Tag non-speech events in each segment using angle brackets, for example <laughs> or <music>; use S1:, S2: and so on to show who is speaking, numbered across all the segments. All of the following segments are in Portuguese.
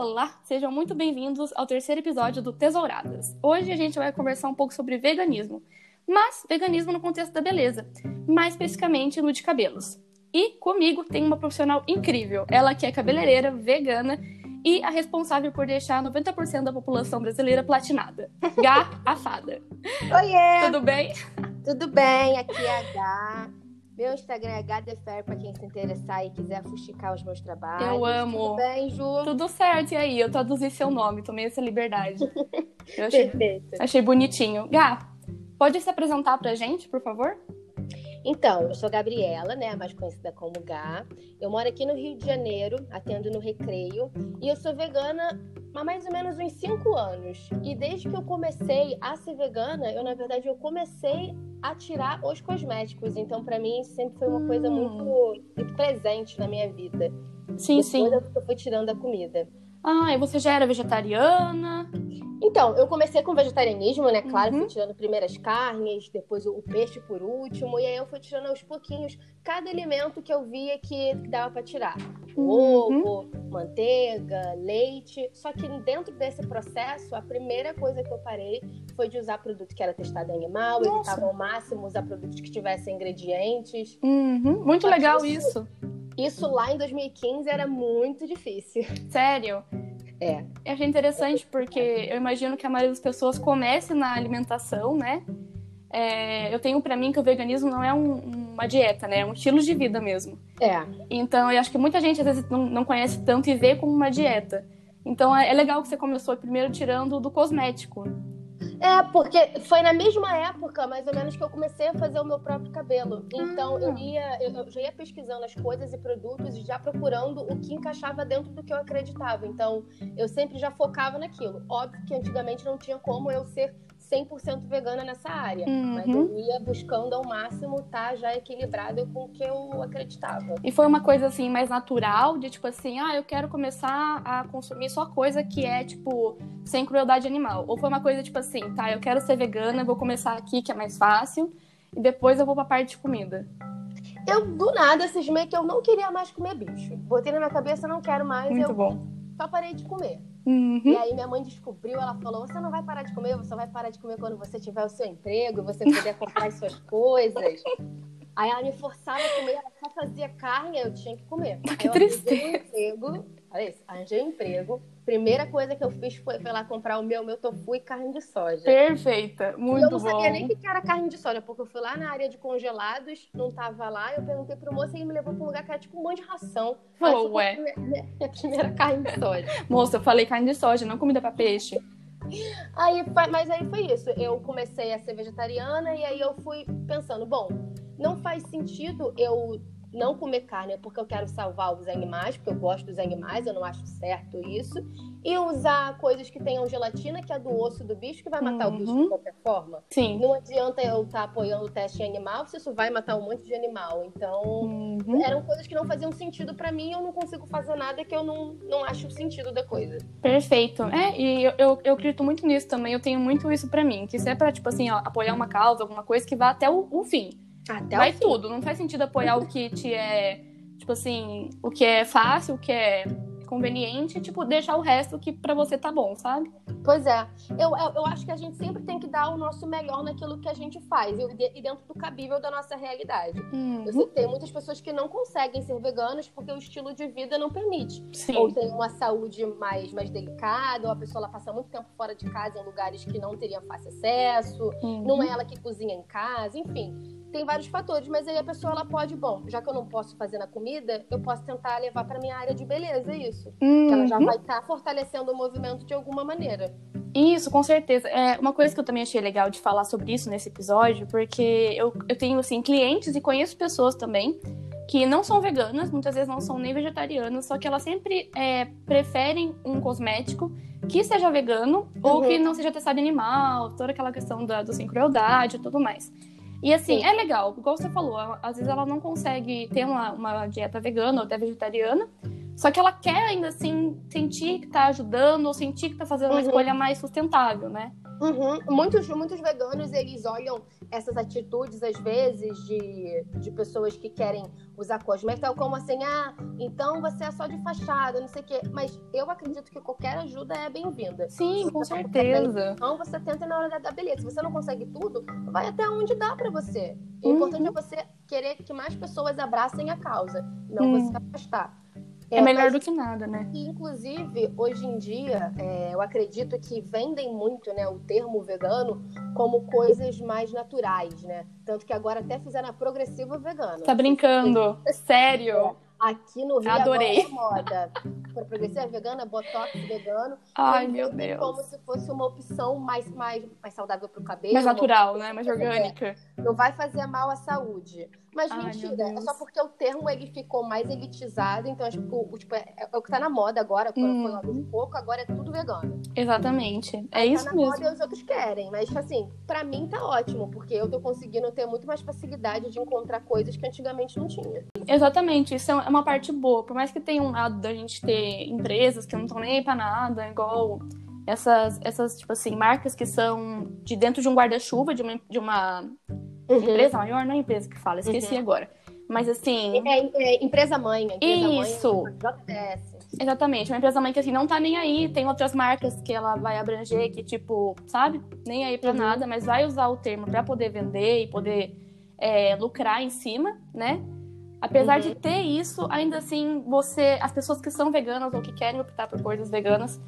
S1: Olá, sejam muito bem-vindos ao terceiro episódio do Tesouradas. Hoje a gente vai conversar um pouco sobre veganismo, mas veganismo no contexto da beleza, mais especificamente no de cabelos. E comigo tem uma profissional incrível, ela que é cabeleireira, vegana e a responsável por deixar 90% da população brasileira platinada. Gá, a fada.
S2: Oiê!
S1: Tudo bem?
S2: Tudo bem, aqui é a Gá. Meu Instagram é HDFair para quem se interessar e quiser fuxicar os meus trabalhos.
S1: Eu amo.
S2: Tudo bem, Ju?
S1: Tudo certo, e aí? Eu traduzi seu nome, tomei essa liberdade. <laughs> Eu achei,
S2: Perfeito.
S1: achei bonitinho. Gá, pode se apresentar pra gente, por favor?
S2: Então, eu sou Gabriela, né, mais conhecida como Gá. Eu moro aqui no Rio de Janeiro, atendo no Recreio, e eu sou vegana há mais ou menos uns 5 anos. E desde que eu comecei a ser vegana, eu na verdade eu comecei a tirar os cosméticos. Então, pra mim sempre foi uma coisa
S1: Hum.
S2: muito, muito presente na minha vida.
S1: Sim, sim.
S2: Depois eu fui tirando a comida.
S1: Ah, e você já era vegetariana?
S2: Então, eu comecei com vegetarianismo, né? Claro,
S1: Uhum.
S2: fui tirando primeiro as carnes, depois o peixe por último, e aí eu fui tirando aos pouquinhos cada alimento que eu via que dava pra tirar.
S1: Uhum.
S2: Ovo, manteiga, leite. Só que dentro desse processo, a primeira coisa que eu parei foi de usar produto que era testado em animal,
S1: Nossa.
S2: evitava ao máximo usar produtos que tivessem ingredientes.
S1: Uhum, Muito legal
S2: isso.
S1: Isso
S2: lá em 2015 era muito difícil.
S1: Sério.
S2: É.
S1: Eu achei interessante porque eu imagino que a maioria das pessoas comece na alimentação, né? É, eu tenho pra mim que o veganismo não é um- uma dieta, né? É um estilo de vida mesmo.
S2: É.
S1: Então, eu acho que muita gente às vezes não, não conhece tanto e vê como uma dieta. Então, é, é legal que você começou primeiro tirando do cosmético.
S2: É, porque foi na mesma época, mais ou menos, que eu comecei a fazer o meu próprio cabelo. Então eu ia, eu eu já ia pesquisando as coisas e produtos e já procurando o que encaixava dentro do que eu acreditava. Então eu sempre já focava naquilo. Óbvio que antigamente não tinha como eu ser 100% vegana nessa área, mas
S1: Uhum.
S2: eu ia buscando ao máximo estar já equilibrado com o que eu acreditava.
S1: E foi uma coisa assim mais natural, de tipo assim, ah, eu quero começar a consumir só coisa que é tipo sem crueldade animal. Ou foi uma coisa tipo assim, tá, eu quero ser vegana, vou começar aqui que é mais fácil, e depois eu vou pra parte de comida.
S2: Eu, do nada, cismei que eu não queria mais comer bicho. Botei na minha cabeça, não quero mais,
S1: Muito
S2: eu
S1: bom.
S2: só parei de comer.
S1: Uhum.
S2: E aí minha mãe descobriu, ela falou: "Você não vai parar de comer, você vai parar de comer quando você tiver o seu emprego, você puder comprar as suas coisas". Aí ela me forçava a comer, ela só fazia carne, aí eu tinha que comer.
S1: Que
S2: aí eu arranjei
S1: tristeza.
S2: um emprego, olha isso, arranjei um emprego. Primeira coisa que eu fiz foi, foi lá comprar o meu, meu tofu e carne de soja.
S1: Perfeita, muito
S2: eu não
S1: bom.
S2: sabia nem o que era carne de soja, porque eu fui lá na área de congelados, não tava lá, eu perguntei pro moço e ele me levou pra um lugar que era tipo um monte de ração.
S1: Falou,
S2: eu
S1: ué.
S2: Minha, minha primeira carne de soja. <laughs>
S1: Moça, eu falei carne de soja, não comida pra peixe.
S2: Aí, mas aí foi isso. Eu comecei a ser vegetariana e aí eu fui pensando, bom, não faz sentido eu não comer carne porque eu quero salvar os animais, porque eu gosto dos animais, eu não acho certo isso. E usar coisas que tenham gelatina, que é do osso do bicho, que vai matar o bicho
S1: Uhum.
S2: de qualquer forma.
S1: Sim.
S2: Não adianta eu estar apoiando o teste em animal se isso vai matar um monte de animal. Então,
S1: Uhum.
S2: eram coisas que não faziam sentido pra mim, eu não consigo fazer nada que eu não, não acho o sentido da coisa.
S1: Perfeito. É, e eu, eu, eu acredito muito nisso também. Eu tenho muito isso pra mim. Que se é pra, tipo assim, ó, apoiar uma causa, alguma coisa, que vá até o, o fim.
S2: Até
S1: Vai tudo. Não faz sentido apoiar o que te é, tipo assim, o que é fácil, o que é conveniente, e, tipo, deixar o resto que pra você tá bom, sabe?
S2: Pois é. Eu, eu, eu acho que a gente sempre tem que dar o nosso melhor naquilo que a gente faz e, e dentro do cabível da nossa realidade. Eu sei que tem muitas pessoas que não conseguem ser veganas porque o estilo de vida não permite.
S1: Sim.
S2: Ou tem uma saúde mais, mais delicada, ou a pessoa ela passa muito tempo fora de casa em lugares que não teria fácil acesso,
S1: Uhum.
S2: não é ela que cozinha em casa, enfim. Tem vários fatores, mas aí a pessoa ela pode, bom, já que eu não posso fazer na comida, eu posso tentar levar para minha área de beleza isso. Que ela já
S1: Uhum.
S2: vai estar fortalecendo o movimento de alguma maneira.
S1: Isso, com certeza. É uma coisa que eu também achei legal de falar sobre isso nesse episódio, porque eu, eu tenho, assim, clientes e conheço pessoas também que não são veganas, muitas vezes não são nem vegetarianas, só que elas sempre é, preferem um cosmético que seja vegano ou
S2: Uhum.
S1: que não seja testado em animal, toda aquela questão da, do sem crueldade e tudo mais. E assim,
S2: Sim.
S1: é legal, igual você falou, às vezes ela não consegue ter uma, uma dieta vegana ou até vegetariana, só que ela quer ainda assim sentir que tá ajudando ou sentir que tá fazendo uma
S2: Uhum.
S1: escolha mais sustentável, né?
S2: Uhum. Muitos, muitos veganos, eles olham essas atitudes, às vezes, de, de pessoas que querem usar cosméticos, tal como assim, ah, então você é só de fachada, não sei o quê. Mas eu acredito que qualquer ajuda é bem-vinda.
S1: Sim, com certeza.
S2: Então você tenta na hora da beleza. Se você não consegue tudo, vai até onde dá para você. O importante é uhum. você querer que mais pessoas abracem a causa, não você afastar.
S1: É, é melhor mas, do que nada, né?
S2: inclusive, hoje em dia, é, eu acredito que vendem muito né, o termo vegano como coisas mais naturais, né? Tanto que agora até fizeram a progressiva vegana.
S1: Tá brincando? <laughs> Sério?
S2: É. Aqui no Rio
S1: Adorei.
S2: é moda. Para progressiva vegana, botox vegano.
S1: Ai, meu Deus.
S2: Como se fosse uma opção mais, mais, mais saudável para o cabelo.
S1: Mais natural, né? Mais orgânica.
S2: Não vai fazer mal à saúde. Mas Ai, mentira, é só porque o termo ele ficou mais elitizado, então acho que o, tipo, é, é, o que tá na moda agora, quando hum. foi um pouco, agora é tudo vegano.
S1: Exatamente. É
S2: Aí
S1: isso
S2: tá
S1: na mesmo.
S2: Moda e os outros querem, mas assim, para mim tá ótimo, porque eu tô conseguindo ter muito mais facilidade de encontrar coisas que antigamente não tinha.
S1: Exatamente, isso é uma parte boa. Por mais que tenha um lado da gente ter empresas que não estão nem aí pra nada, igual essas, essas, tipo assim, marcas que são de dentro de um guarda-chuva, de uma, de uma Uhum. Empresa maior não é empresa que fala, esqueci uhum. agora. Mas assim.
S2: É, é empresa mãe. Empresa
S1: isso. Mãe, Exatamente, uma empresa mãe que assim não tá nem aí, tem outras marcas que ela vai abranger que tipo, sabe? Nem aí para uhum. nada, mas vai usar o termo para poder vender e poder é, lucrar em cima, né? Apesar uhum. de ter isso, ainda assim, você, as pessoas que são veganas ou que querem optar por coisas veganas,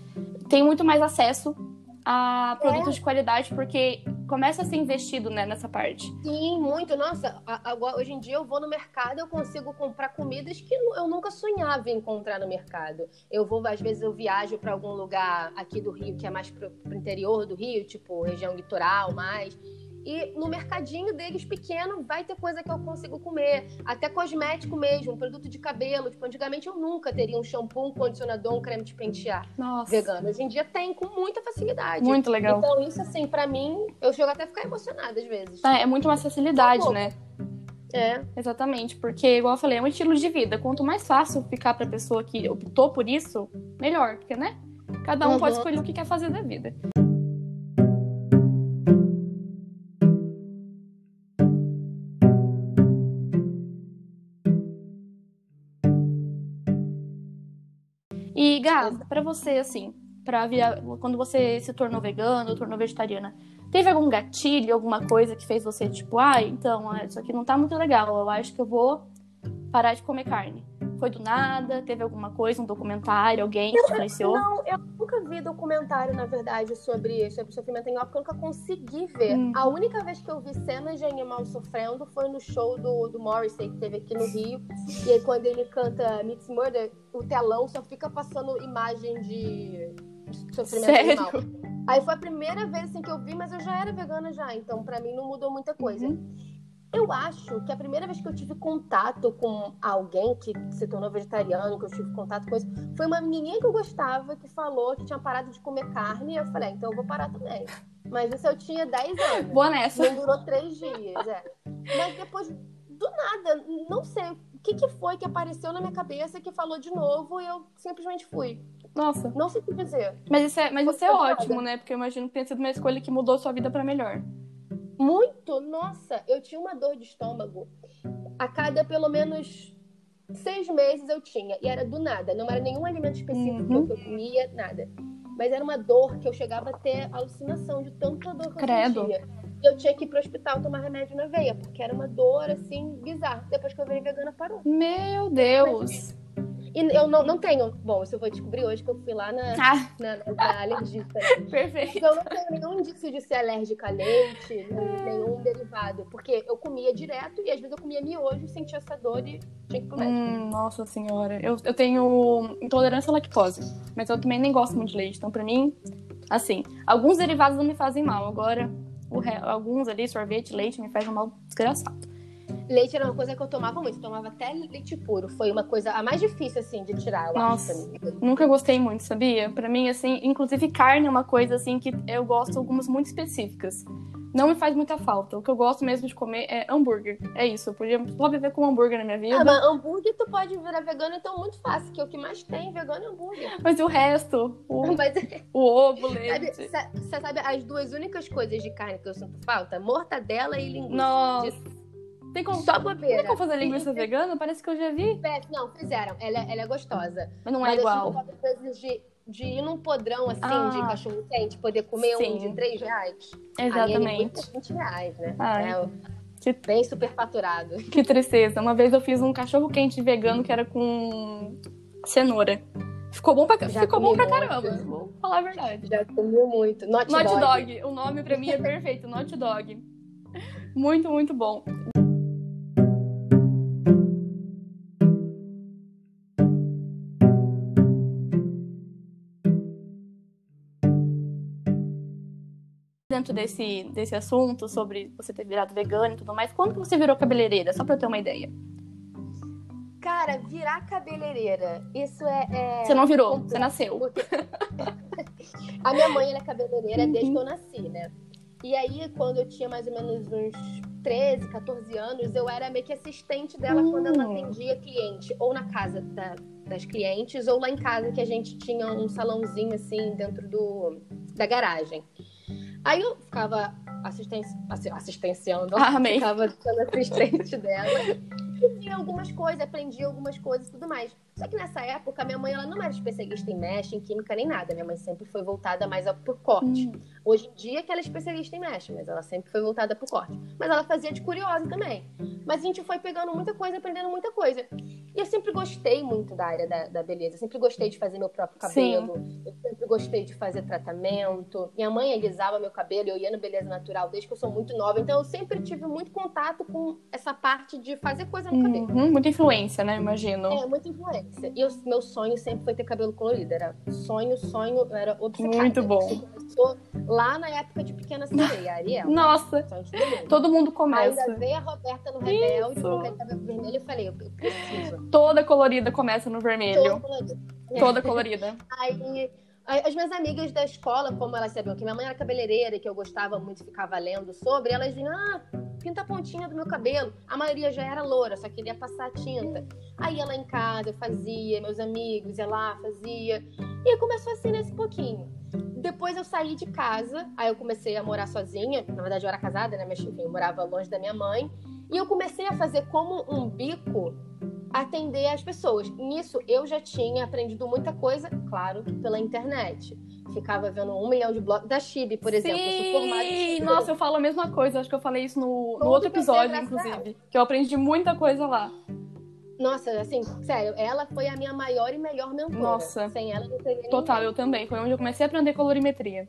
S1: têm muito mais acesso a produtos é. de qualidade, porque começa a ser investido né, nessa parte.
S2: Sim, muito. Nossa, agora, hoje em dia eu vou no mercado eu consigo comprar comidas que eu nunca sonhava em encontrar no mercado. Eu vou, às vezes, eu viajo para algum lugar aqui do Rio, que é mais pro, pro interior do Rio, tipo região litoral mais. E no mercadinho deles pequeno vai ter coisa que eu consigo comer. Até cosmético mesmo, produto de cabelo. Tipo, antigamente eu nunca teria um shampoo, um condicionador, um creme de pentear Nossa. vegano. Hoje em dia tem com muita facilidade.
S1: Muito legal.
S2: Então, isso, assim, para mim, eu chego até a ficar emocionada às vezes.
S1: É, é muito mais facilidade, né?
S2: É.
S1: Exatamente, porque, igual eu falei, é um estilo de vida. Quanto mais fácil ficar pra pessoa que optou por isso, melhor, porque, né? Cada um uhum. pode escolher o que quer fazer da vida. Gá, pra você, assim, pra virar, quando você se tornou vegano, tornou vegetariana, teve algum gatilho, alguma coisa que fez você, tipo, ah, então, isso aqui não tá muito legal, eu acho que eu vou parar de comer carne? Foi do nada? Teve alguma coisa, um documentário, alguém que te influenciou?
S2: Não, eu nunca vi documentário, na verdade, sobre, sobre sofrimento animal, porque eu nunca consegui ver. Hum. A única vez que eu vi cenas de animal sofrendo foi no show do, do Morrissey, que teve aqui no Rio. E aí, quando ele canta Meets Murder, o telão só fica passando imagem de, de sofrimento
S1: Sério?
S2: animal. Aí foi a primeira vez assim, que eu vi, mas eu já era vegana já, então para mim não mudou muita coisa. Uhum. Eu acho que a primeira vez que eu tive contato com alguém que se tornou vegetariano, que eu tive contato com isso, foi uma menininha que eu gostava que falou que tinha parado de comer carne. E eu falei, ah, então eu vou parar também. Mas isso eu tinha 10 anos.
S1: Boa nessa.
S2: Não durou 3 dias, é. Mas depois, do nada, não sei o que, que foi que apareceu na minha cabeça que falou de novo e eu simplesmente fui.
S1: Nossa.
S2: Não sei o que dizer.
S1: Mas isso é, mas isso é ótimo, né? Porque eu imagino que tenha sido uma escolha que mudou sua vida para melhor.
S2: Muito, nossa, eu tinha uma dor de estômago. A cada pelo menos seis meses eu tinha. E era do nada. Não era nenhum alimento específico uhum. que eu comia, nada. Mas era uma dor que eu chegava a ter alucinação de tanta dor que
S1: Credo.
S2: eu sentia. E eu tinha que ir pro hospital tomar remédio na veia, porque era uma dor assim bizarra. Depois que eu virei vegana, parou.
S1: Meu Deus!
S2: E eu não, não tenho. Bom, isso eu vou descobrir hoje que eu fui lá na, ah. na, na, na alergista. <laughs>
S1: Perfeito.
S2: Então eu não tenho nenhum indício de ser alérgica a leite, nenhum derivado. Porque eu comia direto e às vezes eu comia miojo, sentia essa dor e tinha que comer.
S1: Hum, nossa senhora. Eu, eu tenho intolerância à lactose, mas eu também nem gosto muito de leite. Então, pra mim, assim, alguns derivados não me fazem mal. Agora, re... alguns ali, sorvete, leite, me faz um mal desgraçado.
S2: Leite era uma coisa que eu tomava muito. Eu tomava até leite puro. Foi uma coisa a mais difícil, assim, de tirar, eu
S1: Nossa,
S2: acho.
S1: nunca gostei muito, sabia? Pra mim, assim, inclusive carne é uma coisa, assim, que eu gosto algumas muito específicas. Não me faz muita falta. O que eu gosto mesmo de comer é hambúrguer. É isso. Eu podia só viver com hambúrguer na minha vida.
S2: Ah, mas hambúrguer tu pode virar vegano, então muito fácil, que o que mais tem vegano é hambúrguer.
S1: Mas o resto? O, <laughs>
S2: Mas
S1: o ovo, o
S2: sabe,
S1: leite.
S2: você sabe as duas únicas coisas de carne que eu sinto falta? Mortadela e linguiça.
S1: Nossa.
S2: De-
S1: Tem como,
S2: Só
S1: tem
S2: bobeira.
S1: como fazer linguiça vegana? Parece que eu já vi.
S2: Não, fizeram. Ela, é- ela é gostosa.
S1: Mas não é
S2: Mas eu
S1: igual.
S2: de, de ir num podrão, assim,
S1: Ah.
S2: de cachorro quente, poder comer
S1: Sim.
S2: um de 3 reais. Aí é
S1: Exatamente.
S2: linguiça, 20 reais, né?
S1: Ai.
S2: É,
S1: Que-
S2: bem superfaturado. <laughs>
S1: Que tristeza. Uma vez eu fiz um cachorro quente vegano que era com cenoura. Ficou bom pra,
S2: Já
S1: ficou bom pra
S2: muito.
S1: caramba. Vou falar a verdade.
S2: Já comi muito. Not,
S1: Not
S2: dog.
S1: dog. O nome pra mim é perfeito. Not dog. Muito, muito bom. Dentro desse, desse assunto sobre você ter virado vegano e tudo mais, quando que você virou cabeleireira? Só pra eu ter uma ideia.
S2: Cara, virar cabeleireira, isso é. é
S1: Você não virou, você nasceu.
S2: porque- <laughs> A minha mãe ela é cabeleireira desde
S1: Uhum.
S2: que eu nasci, né? E aí, quando eu tinha mais ou menos uns 13, 14 anos, eu era meio que assistente dela quando ela
S1: Hum.
S2: atendia cliente, ou na casa da- das clientes, ou lá em casa, que a gente tinha um salãozinho assim dentro do, da garagem. Aí eu ficava assisten assi- assistenciando,
S1: amei.
S2: ficava sendo assistente <laughs> dela. E algumas coisas, aprendi algumas coisas e tudo mais. Só que nessa época, minha mãe ela não era especialista em mesh, em química, nem nada. Minha mãe sempre foi voltada mais por corte.
S1: Hum.
S2: Hoje em dia que ela é especialista em mesh, mas ela sempre foi voltada pro corte. Mas ela fazia de curiosa também. Mas a gente foi pegando muita coisa, aprendendo muita coisa. E eu sempre gostei muito da área da, da beleza. Eu sempre gostei de fazer meu próprio cabelo. Eu sempre gostei de fazer tratamento. Minha mãe alisava meu cabelo, eu ia no Beleza Natural desde que eu sou muito nova. Então eu sempre tive muito contato com essa parte de fazer coisa no cabelo.
S1: Uhum, muita influência, né? Imagino.
S2: É, muita influência. E o meu sonho sempre foi ter cabelo colorido. Era sonho, sonho, eu era obcecada.
S1: Muito bom.
S2: Isso começou lá na época de Pequena Sereia, Ariel.
S1: Nossa,
S2: todo mundo.
S1: mundo
S2: Ainda
S1: começa.
S2: veio a Roberta no Rebelde aquele cabelo vermelho. Eu falei, eu preciso.
S1: Toda colorida começa no vermelho. Toda colorida.
S2: Aí, aí as minhas amigas da escola, como elas sabiam que minha mãe era cabeleireira e que eu gostava muito ficar lendo sobre, elas diziam, ah, pinta a pontinha do meu cabelo. A maioria já era loura, só queria passar tinta. Aí lá em casa, eu fazia, meus amigos ia lá, fazia. E começou assim nesse pouquinho. Depois eu saí de casa, aí eu comecei a morar sozinha. Na verdade, eu era casada, né? Mas enfim, eu morava longe da minha mãe. E eu comecei a fazer como um bico atender as pessoas. Nisso eu já tinha aprendido muita coisa, claro, pela internet. Ficava vendo um milhão de blogs da Chibi, por exemplo.
S1: Sim! Nossa, eu falo a mesma coisa. Acho que eu falei isso no, no outro episódio, inclusive. Que eu aprendi muita coisa lá.
S2: Nossa, assim, sério, ela foi a minha maior e melhor mentora.
S1: Nossa.
S2: Sem ela não teria
S1: Total,
S2: ninguém.
S1: eu também. Foi onde eu comecei a aprender colorimetria.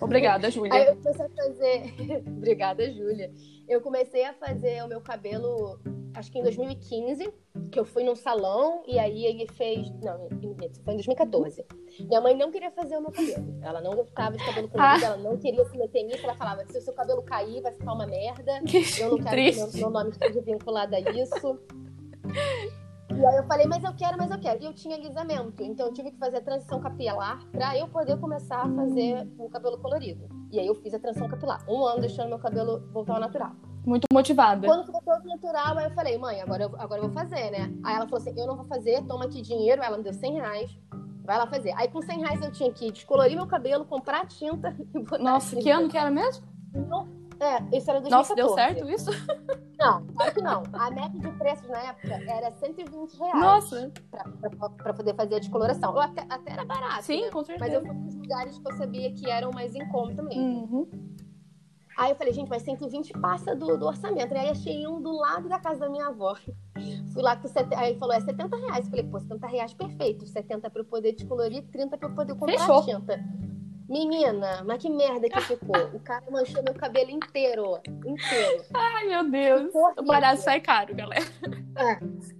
S1: Obrigada,
S2: Aí
S1: Júlia.
S2: eu comecei a fazer. <laughs> Obrigada, Júlia. Eu comecei a fazer o meu cabelo, acho que em 2015, que eu fui num salão e aí ele fez. Não, foi em 2014. Minha mãe não queria fazer o meu cabelo. Ela não gostava de cabelo colorido,
S1: Ah.
S2: ela não queria se meter nisso. Ela falava: se o seu cabelo cair, vai ficar uma merda. <laughs>
S1: Que
S2: Eu não quero que
S1: triste.
S2: meu, meu nome esteja vinculado a isso. E aí eu falei, mas eu quero, mas eu quero. E eu tinha alisamento, então eu tive que fazer a transição capilar pra eu poder começar a fazer o cabelo colorido. E aí eu fiz a transição capilar. Um ano deixando meu cabelo voltar ao natural.
S1: Muito motivada.
S2: Quando ficou todo natural, aí eu falei, mãe, agora eu, agora eu vou fazer, né? Aí ela falou assim, eu não vou fazer, toma aqui dinheiro. Ela me deu 100 reais. Vai lá fazer. Aí com 100 reais eu tinha que descolorir meu cabelo, comprar tinta <laughs> e botar
S1: Nossa, que ano que era mesmo?
S2: Não- É, isso era 2014.
S1: Nossa, deu certo isso?
S2: Não, claro que não. A média de preços na época era 120 reais.
S1: Nossa,
S2: Pra, pra- pra poder fazer a descoloração. Eu até, até era barato.
S1: sim,
S2: né?
S1: com
S2: Mas
S1: certeza.
S2: eu fui nos lugares que eu sabia que eram mais em conta mesmo.
S1: Uhum.
S2: Aí eu falei, gente, mas 120 passa do, do orçamento. E aí achei um do lado da casa da minha avó. Fui lá com 70. Aí ele falou, é 70 reais. Eu falei, pô, 70 reais, perfeito. 70 pra eu poder descolorir, 30 pra eu poder comprar
S1: Fechou.
S2: tinta. Menina, mas que merda que ficou. O cara manchou meu cabelo inteiro. Inteiro.
S1: Ai, meu Deus. O barato sai caro, galera.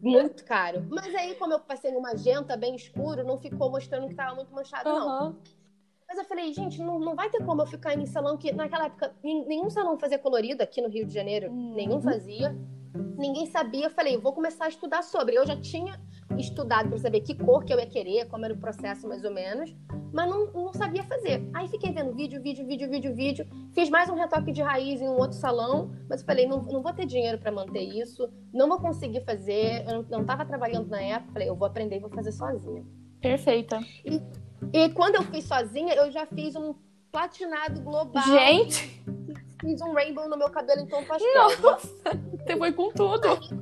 S2: Muito caro. Mas aí, como eu passei um magenta bem escuro, não ficou mostrando que tava muito manchado, não.
S1: Aham.
S2: Mas eu falei, gente, não, não vai ter como eu ficar em salão que naquela época nen- nenhum salão fazia colorido aqui no Rio de Janeiro,
S1: Uhum.
S2: nenhum fazia. ninguém sabia. Eu falei, vou começar a estudar sobre. Eu já tinha estudado para saber que cor que eu ia querer, como era o processo mais ou menos, mas não, não sabia fazer. Aí fiquei vendo vídeo, vídeo, vídeo, vídeo, vídeo. Fiz mais um retoque de raiz em um outro salão, mas eu falei, não, não vou ter dinheiro para manter isso, não vou conseguir fazer. Eu não estava trabalhando na época, falei, eu vou aprender e vou fazer sozinha.
S1: Perfeita.
S2: E, e quando eu fiz sozinha, eu já fiz um platinado global.
S1: Gente!
S2: Fiz um rainbow no meu cabelo em tom pastel.
S1: Nossa! <laughs> Você foi com tudo.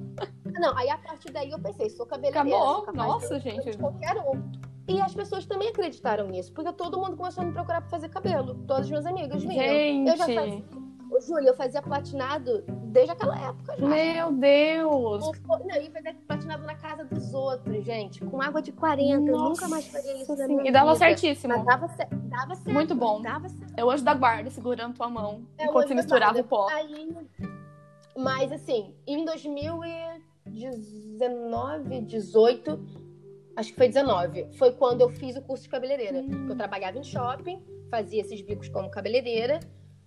S2: Não, aí a partir daí eu pensei, sou cabeleireira.
S1: Acabou.
S2: sou
S1: Nossa,
S2: de
S1: gente.
S2: qualquer um. E as pessoas também acreditaram nisso, porque todo mundo começou a me procurar pra fazer cabelo. Todas as minhas amigas vinham. Eu já
S1: Gente.
S2: fazia. Júlia, eu fazia platinado desde aquela época já.
S1: Meu Deus.
S2: Ou- Não, eu ia fazer platinado na casa dos outros, gente. Com água de 40. eu nunca mais faria isso
S1: Nossa,
S2: na minha
S1: E dava
S2: vida.
S1: certíssimo.
S2: Mas dava, cer- dava certo.
S1: Muito bom.
S2: Dava certo.
S1: O anjo da guarda segurando tua mão
S2: É,
S1: enquanto você misturava o pó.
S2: Aí, mas assim, em 2019, 18, acho que foi 19, foi quando eu fiz o curso de cabeleireira. Eu trabalhava em shopping, fazia esses bicos como cabeleireira,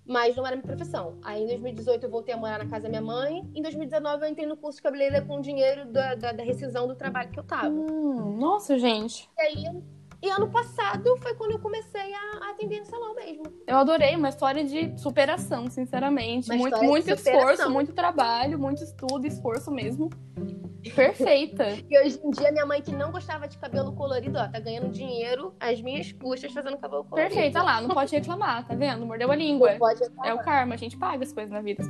S2: mas não era minha profissão. Aí em 2018 eu voltei a morar na casa da minha mãe. Em 2019 eu entrei no curso de cabeleireira com o dinheiro da, da, da rescisão do trabalho que eu tava.
S1: Hum, nossa, gente.
S2: E aí, e ano passado foi quando eu comecei a, a atender no salão mesmo.
S1: Eu adorei, uma história de superação, sinceramente.
S2: Uma
S1: muito muito esforço, muito trabalho, muito estudo, esforço mesmo. Perfeita. <laughs>
S2: E hoje em dia, minha mãe, que não gostava de cabelo colorido, ó, tá ganhando dinheiro às minhas custas fazendo cabelo colorido.
S1: Perfeita, lá, não pode reclamar, tá vendo? Mordeu a língua.
S2: Não pode
S1: É o karma, a gente paga as coisas na vida.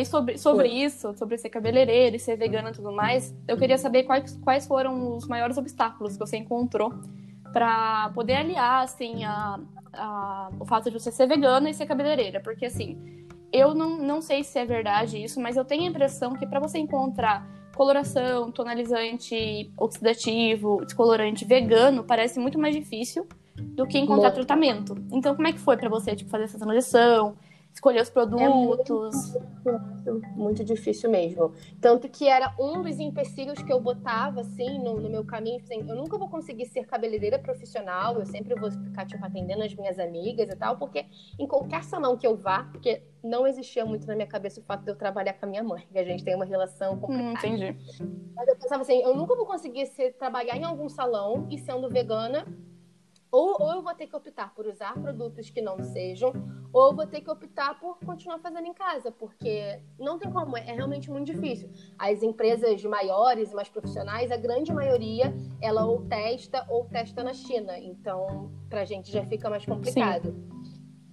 S1: E sobre, sobre isso, sobre ser cabeleireira e ser vegana e tudo mais, eu queria saber quais, quais foram os maiores obstáculos que você encontrou para poder aliar, assim, a, a- o fato de você ser vegana e ser cabeleireira. Porque, assim, eu não, não sei se é verdade isso, mas eu tenho a impressão que para você encontrar coloração, tonalizante oxidativo, descolorante vegano, parece muito mais difícil do que encontrar
S2: Muito.
S1: tratamento. Então, como é que foi para você, tipo, fazer essa transição, escolher os produtos?
S2: Muito, muito difícil mesmo. Tanto que era um dos empecilhos que eu botava, assim, no, no meu caminho. Assim, eu nunca vou conseguir ser cabeleireira profissional, eu sempre vou ficar, tipo, atendendo as minhas amigas e tal, porque em qualquer salão que eu vá, porque não existia muito na minha cabeça o fato de eu trabalhar com a minha mãe, que a gente tem uma relação complicada.
S1: Hum, entendi.
S2: Mas eu pensava assim, eu nunca vou conseguir ser, trabalhar em algum salão e sendo vegana. Ou, ou eu vou ter que optar por usar produtos que não sejam, ou eu vou ter que optar por continuar fazendo em casa, porque não tem como, é realmente muito difícil. As empresas maiores e mais profissionais, a grande maioria, ela ou testa ou testa na China. Então, pra gente já fica mais complicado.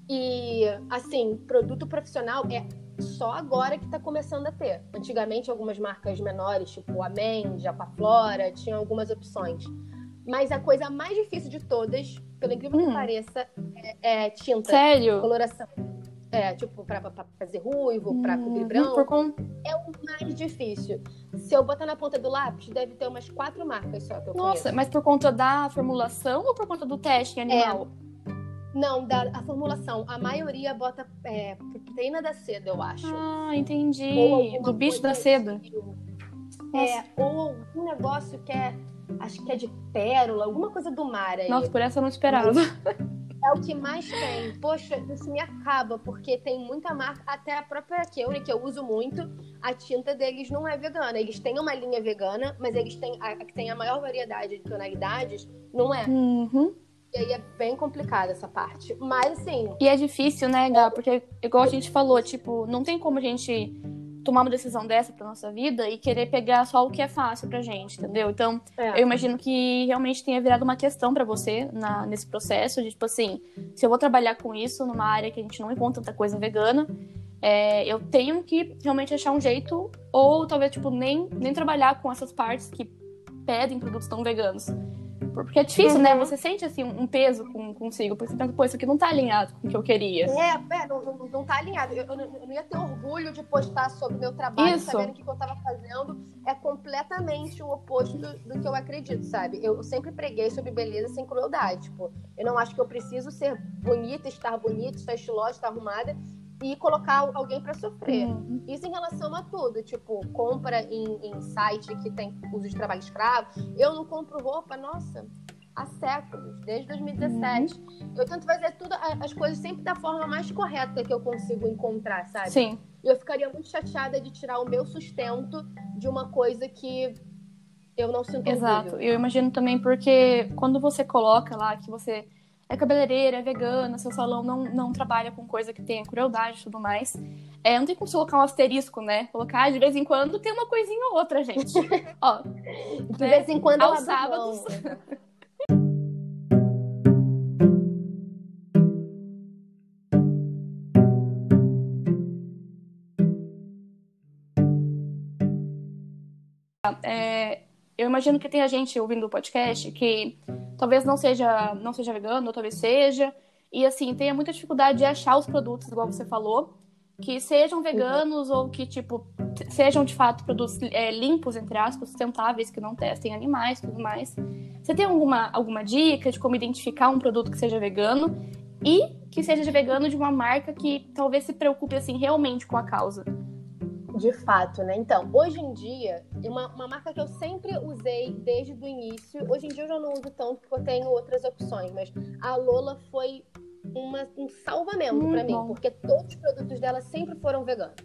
S2: E, assim, produto profissional é só agora que tá começando a ter. Antigamente, algumas marcas menores, tipo a Mendy, a Paflora, tinham algumas opções. Mas a coisa mais difícil de todas, pelo incrível que
S1: Hum.
S2: pareça, é, é tinta,
S1: Sério?
S2: coloração. É, tipo, pra, pra- fazer ruivo, pra cobrir
S1: Hum,
S2: branco.
S1: con-
S2: É o mais difícil. Se eu botar na ponta do lápis, deve ter umas quatro marcas só que eu
S1: Nossa,
S2: conheço.
S1: mas por conta da formulação ou por conta do teste em animal?
S2: Não, da, a formulação. A maioria bota é, proteína da seda, eu acho.
S1: Ah, entendi. Do bicho da seda.
S2: É, ou algum negócio que é, acho que é de pérola, alguma coisa do mar aí.
S1: Nossa, por essa eu não esperava.
S2: É o que mais tem. Poxa, isso me acaba, porque tem muita marca, até a própria Keune, que eu uso muito, a tinta deles não é vegana. Eles têm uma linha vegana, mas eles têm a que tem a maior variedade de tonalidades, não é.
S1: Uhum.
S2: E aí é bem complicada essa parte. Mas assim,
S1: E é difícil, né, Gá? Porque, igual a gente falou, tipo, não tem como a gente tomar uma decisão dessa pra nossa vida e querer pegar só o que é fácil pra gente, entendeu? Então,
S2: é.
S1: eu imagino que realmente tenha virado uma questão pra você na, nesse processo de, tipo assim, se eu vou trabalhar com isso numa área que a gente não encontra tanta coisa vegana, é, eu tenho que realmente achar um jeito, ou talvez, tipo, nem, nem trabalhar com essas partes que pedem produtos tão veganos. Porque é difícil, né?
S2: Uhum.
S1: Você sente, assim, um peso com, consigo, porque você pensa, pô, isso aqui não tá alinhado com o que eu queria.
S2: É, é, não, não, não tá alinhado. Eu, eu não- eu não ia ter orgulho de postar sobre o meu trabalho,
S1: Isso.
S2: sabendo que o que eu tava fazendo é completamente o oposto do, do que eu acredito, sabe? Eu sempre preguei sobre beleza sem crueldade. Tipo, eu não acho que eu preciso ser bonita, estar bonita, estar estilosa, estar arrumada e colocar alguém para sofrer. Uhum. Isso em relação a tudo, tipo, compra em, em site que tem uso de trabalho escravo. Eu não compro roupa, nossa, há séculos, desde 2017. Uhum. Eu tento fazer tudo, as coisas sempre da forma mais correta que eu consigo encontrar, sabe?
S1: Sim.
S2: Eu ficaria muito chateada de tirar o meu sustento de uma coisa que eu não sinto
S1: Exato. Eu imagino também porque quando você coloca lá que você é cabeleireira, é vegana, seu salão não, não trabalha com coisa que tenha crueldade e tudo mais. É, não tem como você colocar um asterisco, né? Colocar de vez em quando tem uma coisinha ou outra, gente. <laughs> Ó,
S2: de né? vez em quando
S1: aos sábados. <laughs> É, eu imagino que tenha gente ouvindo o podcast que talvez não seja, não seja vegano, ou talvez seja, e assim, tenha muita dificuldade de achar os produtos, igual você falou, que sejam veganos ou que, tipo, sejam de fato produtos é, limpos, entre aspas, sustentáveis, que não testem animais tudo mais. Você tem alguma, alguma dica de como identificar um produto que seja vegano e que seja vegano de uma marca que talvez se preocupe, assim, realmente com a causa?
S2: De fato, né? Então, hoje em dia, uma, uma marca que eu sempre usei desde o início, hoje em dia eu já não uso tanto porque eu tenho outras opções, mas a Lola foi uma, um salvamento para mim, porque todos os produtos dela sempre foram veganos.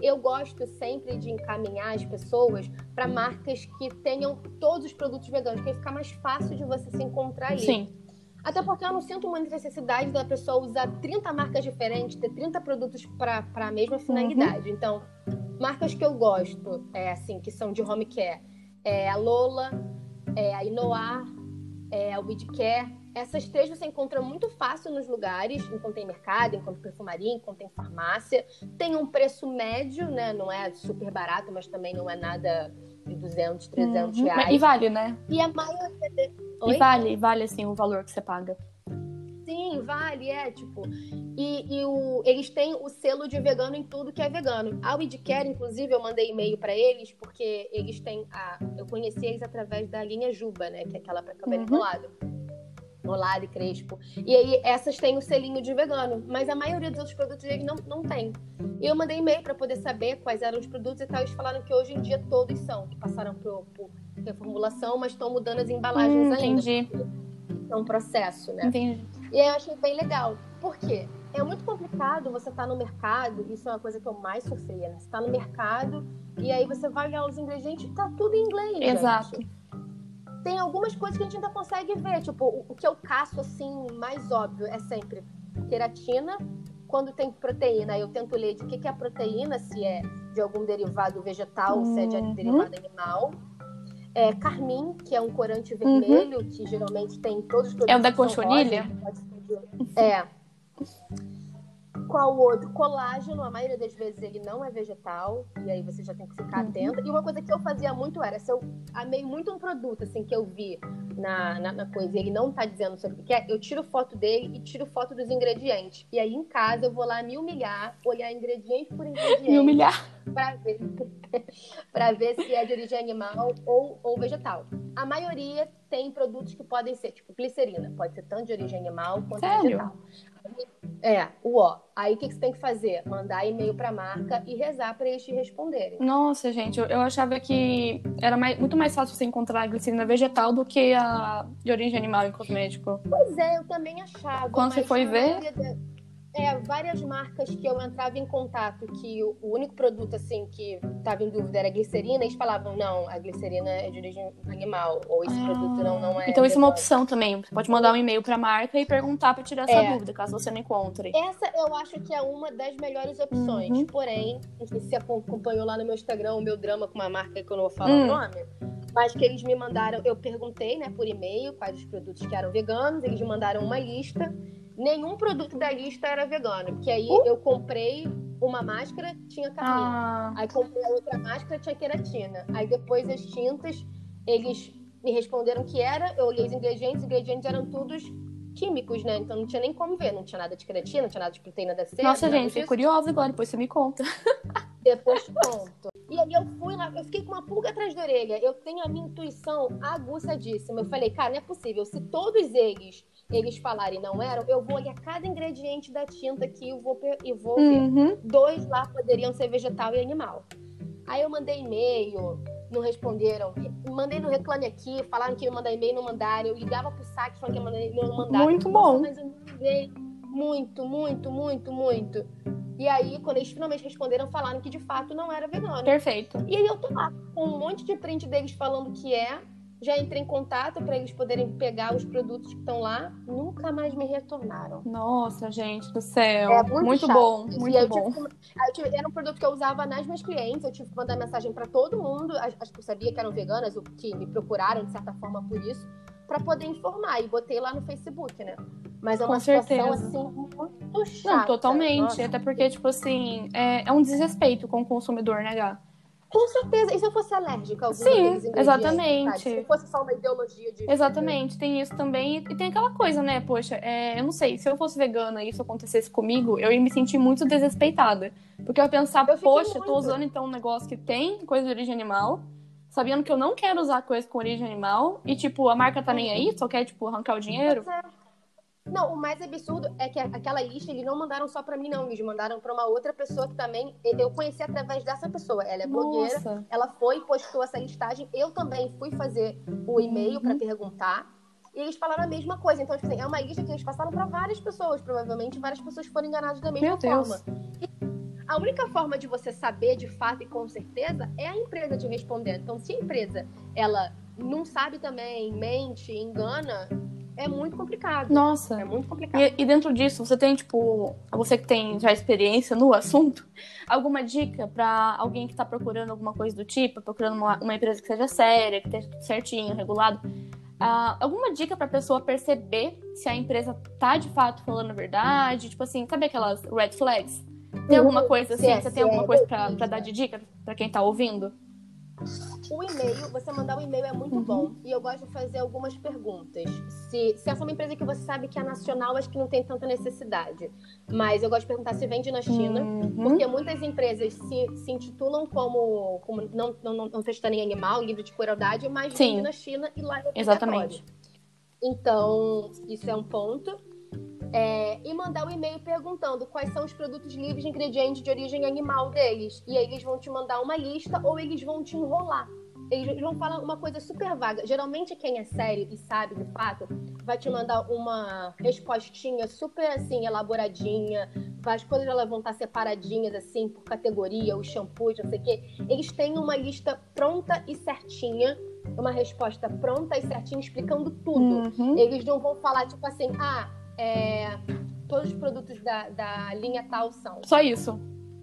S2: Eu gosto sempre de encaminhar as pessoas para marcas que tenham todos os produtos veganos, porque fica mais fácil de você se encontrar ali.
S1: Sim.
S2: Até porque eu não sinto uma necessidade da pessoa usar 30 marcas diferentes, ter 30 produtos para a mesma finalidade. Uhum. Então, marcas que eu gosto, é assim, que são de home care, é a Lola, é a Inoar, é a Widcare. Essas três você encontra muito fácil nos lugares, enquanto tem mercado, enquanto perfumaria, enquanto tem farmácia. Tem um preço médio, né? Não é super barato, mas também não é nada de 200, 300 uhum. reais.
S1: E vale, né?
S2: E a maioria... De...
S1: E vale, vale, assim, o valor que você paga.
S2: Sim, vale, é, tipo. E, e o, eles têm o selo de vegano em tudo que é vegano. A Widcare, inclusive, eu mandei e-mail para eles, porque eles têm a. Eu conheci eles através da linha Juba, né? Que é aquela para cabelo uhum. enrolado. Rolado e crespo. E aí, essas têm o selinho de vegano, mas a maioria dos outros produtos eles não, não tem. E eu mandei e-mail para poder saber quais eram os produtos e tal. Eles falaram que hoje em dia todos são, que passaram por, por reformulação, mas estão mudando as embalagens
S1: hum,
S2: ainda.
S1: Entendi.
S2: É um processo, né?
S1: Entendi.
S2: E aí eu achei bem legal. Por quê? É muito complicado você estar tá no mercado, isso é uma coisa que eu mais sofria, né? Você tá no mercado e aí você vai olhar os ingredientes e tá tudo em inglês.
S1: Exato.
S2: Gente. Tem algumas coisas que a gente ainda consegue ver, tipo, o, o que eu caço assim, mais óbvio, é sempre queratina. Quando tem proteína, eu tento ler de que, que é a proteína, se é de algum derivado vegetal, uhum. se é de uhum. derivado animal. É, carmim, que é um corante vermelho, uhum. que geralmente tem em todos os produtos.
S1: É o da cochonilha?
S2: É. Qual outro? Colágeno, a maioria das vezes ele não é vegetal, e aí você já tem que ficar uhum. atenta. E uma coisa que eu fazia muito era, se eu amei muito um produto, assim, que eu vi na, na, na coisa e ele não tá dizendo sobre o que é, eu tiro foto dele e tiro foto dos ingredientes. E aí em casa eu vou lá me humilhar, olhar ingrediente por ingrediente.
S1: Me humilhar.
S2: Pra ver, <laughs> pra ver se é de origem animal ou, ou vegetal. A maioria tem produtos que podem ser, tipo, glicerina. Pode ser tanto de origem animal quanto
S1: Sério?
S2: vegetal. É, o ó. Aí o que, que você tem que fazer? Mandar e-mail para a marca e rezar para eles te responderem.
S1: Nossa, gente, eu, eu achava que era mais, muito mais fácil você encontrar a glicerina vegetal do que a de origem animal em cosmético.
S2: Pois é, eu também achava.
S1: Quando você foi ver.
S2: É, várias marcas que eu entrava em contato que o, o único produto assim que estava em dúvida era glicerina, eles falavam, não, a glicerina é de origem animal, ou esse ah, produto não, não é.
S1: Então isso é uma opção também. Você pode mandar um e-mail para a marca e perguntar para tirar essa é. dúvida, caso você não encontre.
S2: Essa eu acho que é uma das melhores opções. Uhum. Porém, não sei se você acompanhou lá no meu Instagram o meu drama com uma marca que eu não vou falar hum. o nome. Mas que eles me mandaram, eu perguntei, né, por e-mail, quais os produtos que eram veganos, eles me mandaram uma lista nenhum produto da lista era vegano. Porque aí uh? eu comprei uma máscara, tinha carmim. Ah. Aí comprei a outra máscara, tinha queratina. Aí depois as tintas, eles me responderam que era, eu olhei os ingredientes, os ingredientes eram todos químicos, né? Então não tinha nem como ver, não tinha nada de queratina, não tinha nada de proteína da seda.
S1: Nossa, gente, fiquei curiosa agora, depois você me conta. <laughs>
S2: Depois conto. E aí eu fui lá, eu fiquei com uma pulga atrás da orelha. Eu tenho a minha intuição aguçadíssima. Eu falei, cara, não é possível. Se todos eles eles falarem não eram, eu vou olhar cada ingrediente da tinta aqui e vou, e vou
S1: Uhum.
S2: ver. Dois lá poderiam ser vegetal e animal. Aí eu mandei e-mail, não responderam. Mandei no Reclame Aqui, falaram que ia mandar e-mail, não mandaram. Eu ligava pro saque, falando que ia mandar e-mail, não mandaram.
S1: Muito bom.
S2: Mas eu mandei muito, muito, muito, muito. E aí, quando eles finalmente responderam, falaram que de fato não era vegano.
S1: Perfeito.
S2: E aí eu tô lá com um monte de print deles falando que é. Já entrei em contato para eles poderem pegar os produtos que estão lá. Nunca mais me retornaram.
S1: Nossa, gente do céu.
S2: É muito
S1: muito bom, muito
S2: eu
S1: bom.
S2: tive eu tive- era um produto que eu usava nas minhas clientes. Eu tive que mandar mensagem para todo mundo. As, as que eu sabia que eram veganas, ou que me procuraram de certa forma por isso, para poder informar. E botei lá no Facebook, né? Mas é uma
S1: Com
S2: situação
S1: certeza.
S2: assim muito chata.
S1: Não, totalmente.
S2: Nossa.
S1: Até porque, tipo assim, é, é um desrespeito com o consumidor, né, Gá?
S2: Com certeza. E se eu fosse alérgica a
S1: Sim, exatamente.
S2: sabe? Se fosse só uma ideologia de.
S1: Exatamente, tem isso também. E tem aquela coisa, né? Poxa, é, eu não sei, se eu fosse vegana e isso acontecesse comigo, eu ia me sentir muito desrespeitada. Porque eu ia pensar,
S2: Eu
S1: poxa, tô
S2: muito.
S1: usando então um negócio que tem coisa de origem animal, sabendo que eu não quero usar coisa com origem animal, e tipo, a marca tá nem aí, só quer, tipo, arrancar o dinheiro.
S2: Pois é. Não, o mais absurdo é que aquela lista eles não mandaram só pra mim, não. Eles mandaram pra uma outra pessoa que também eu conheci através dessa pessoa. Ela é blogueira.
S1: Nossa.
S2: Ela foi e postou essa listagem. Eu também fui fazer o e-mail
S1: Uhum.
S2: pra perguntar. E eles falaram a mesma coisa. Então, tipo assim, é uma lista que eles passaram pra várias pessoas. Provavelmente várias pessoas foram enganadas da mesma
S1: Meu Deus.
S2: forma. A única forma de você saber de fato e com certeza é a empresa te responder. Então, se a empresa ela não sabe também, mente, engana, é muito complicado.
S1: Nossa.
S2: É muito complicado.
S1: E, e dentro disso, você tem, tipo, você que tem já experiência no assunto, alguma dica pra alguém que tá procurando alguma coisa do tipo, procurando uma, uma empresa que seja séria, que esteja tudo certinho, regulado? Ah, alguma dica pra pessoa perceber se a empresa tá de fato falando a verdade? Tipo assim, sabe aquelas red flags? Tem alguma coisa assim?
S2: Sim,
S1: Você tem alguma
S2: é,
S1: coisa pra dar de dica pra quem tá ouvindo?
S2: O e-mail, você mandar o e-mail é muito
S1: Uhum.
S2: bom. E eu gosto de fazer algumas perguntas. Se, se essa é uma empresa que você sabe que é nacional, acho que não tem tanta necessidade. Mas eu gosto de perguntar se vende na China.
S1: Uhum.
S2: Porque muitas empresas se, se intitulam como, como não, não, não, não testando em animal, livre de crueldade, mas
S1: Sim.
S2: vende na China e lá é
S1: Exatamente.
S2: Então, isso é um ponto. É, e mandar um e-mail perguntando quais são os produtos livres de ingredientes de origem animal deles. E aí eles vão te mandar uma lista ou eles vão te enrolar. Eles vão falar uma coisa super vaga. Geralmente, quem é sério e sabe de fato, vai te mandar uma respostinha super assim, elaboradinha. As coisas elas vão estar separadinhas assim, por categoria, os shampoos, não sei o quê. Eles têm uma lista pronta e certinha, uma resposta pronta e certinha, explicando tudo.
S1: Uhum.
S2: Eles não vão falar, tipo assim, ah, é, todos os produtos da, da linha tal são.
S1: Só isso.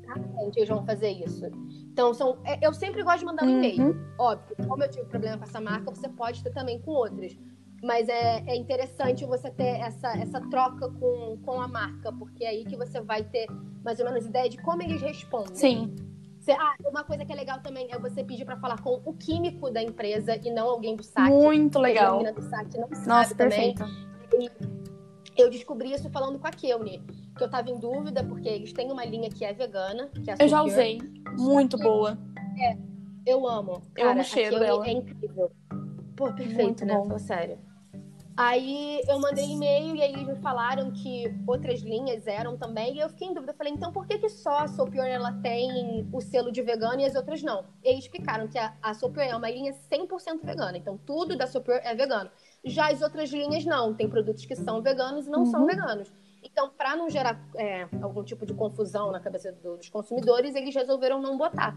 S2: Raramente eles vão fazer isso. Então, são, é, eu sempre gosto de mandar um e-mail.
S1: Uhum.
S2: Óbvio, como eu tive problema com essa marca, você pode ter também com outras. Mas é, é interessante você ter essa, essa troca com, com a marca, porque é aí que você vai ter mais ou menos ideia de como eles respondem.
S1: Sim.
S2: Você- ah, uma coisa que é legal também é você pedir para falar com o químico da empresa e não alguém do saque.
S1: Muito
S2: A
S1: legal.
S2: menina do saque não sabe
S1: Nossa,
S2: também.
S1: perfeito.
S2: Eu descobri isso falando com a Keune, que eu tava em dúvida, porque eles têm uma linha que é vegana, que é
S1: Eu já usei. Muito boa.
S2: Eu amo.
S1: Eu
S2: Cara,
S1: amo o cheiro dela.
S2: É incrível. Pô, perfeito,
S1: Muito
S2: né?
S1: bom.
S2: Sério. Aí eu mandei e-mail e aí eles me falaram que outras linhas eram também. E eu fiquei em dúvida. Eu falei, então por que, que só a Sopior ela tem o selo de vegano e as outras não? E eles explicaram que a, a Sopior é uma linha 100% vegana. Então tudo da Sopior é vegano. Já as outras linhas não. Tem produtos que são veganos e não são
S1: Uhum.
S2: veganos. Então, para não gerar é, algum tipo de confusão na cabeça dos consumidores, eles resolveram não botar.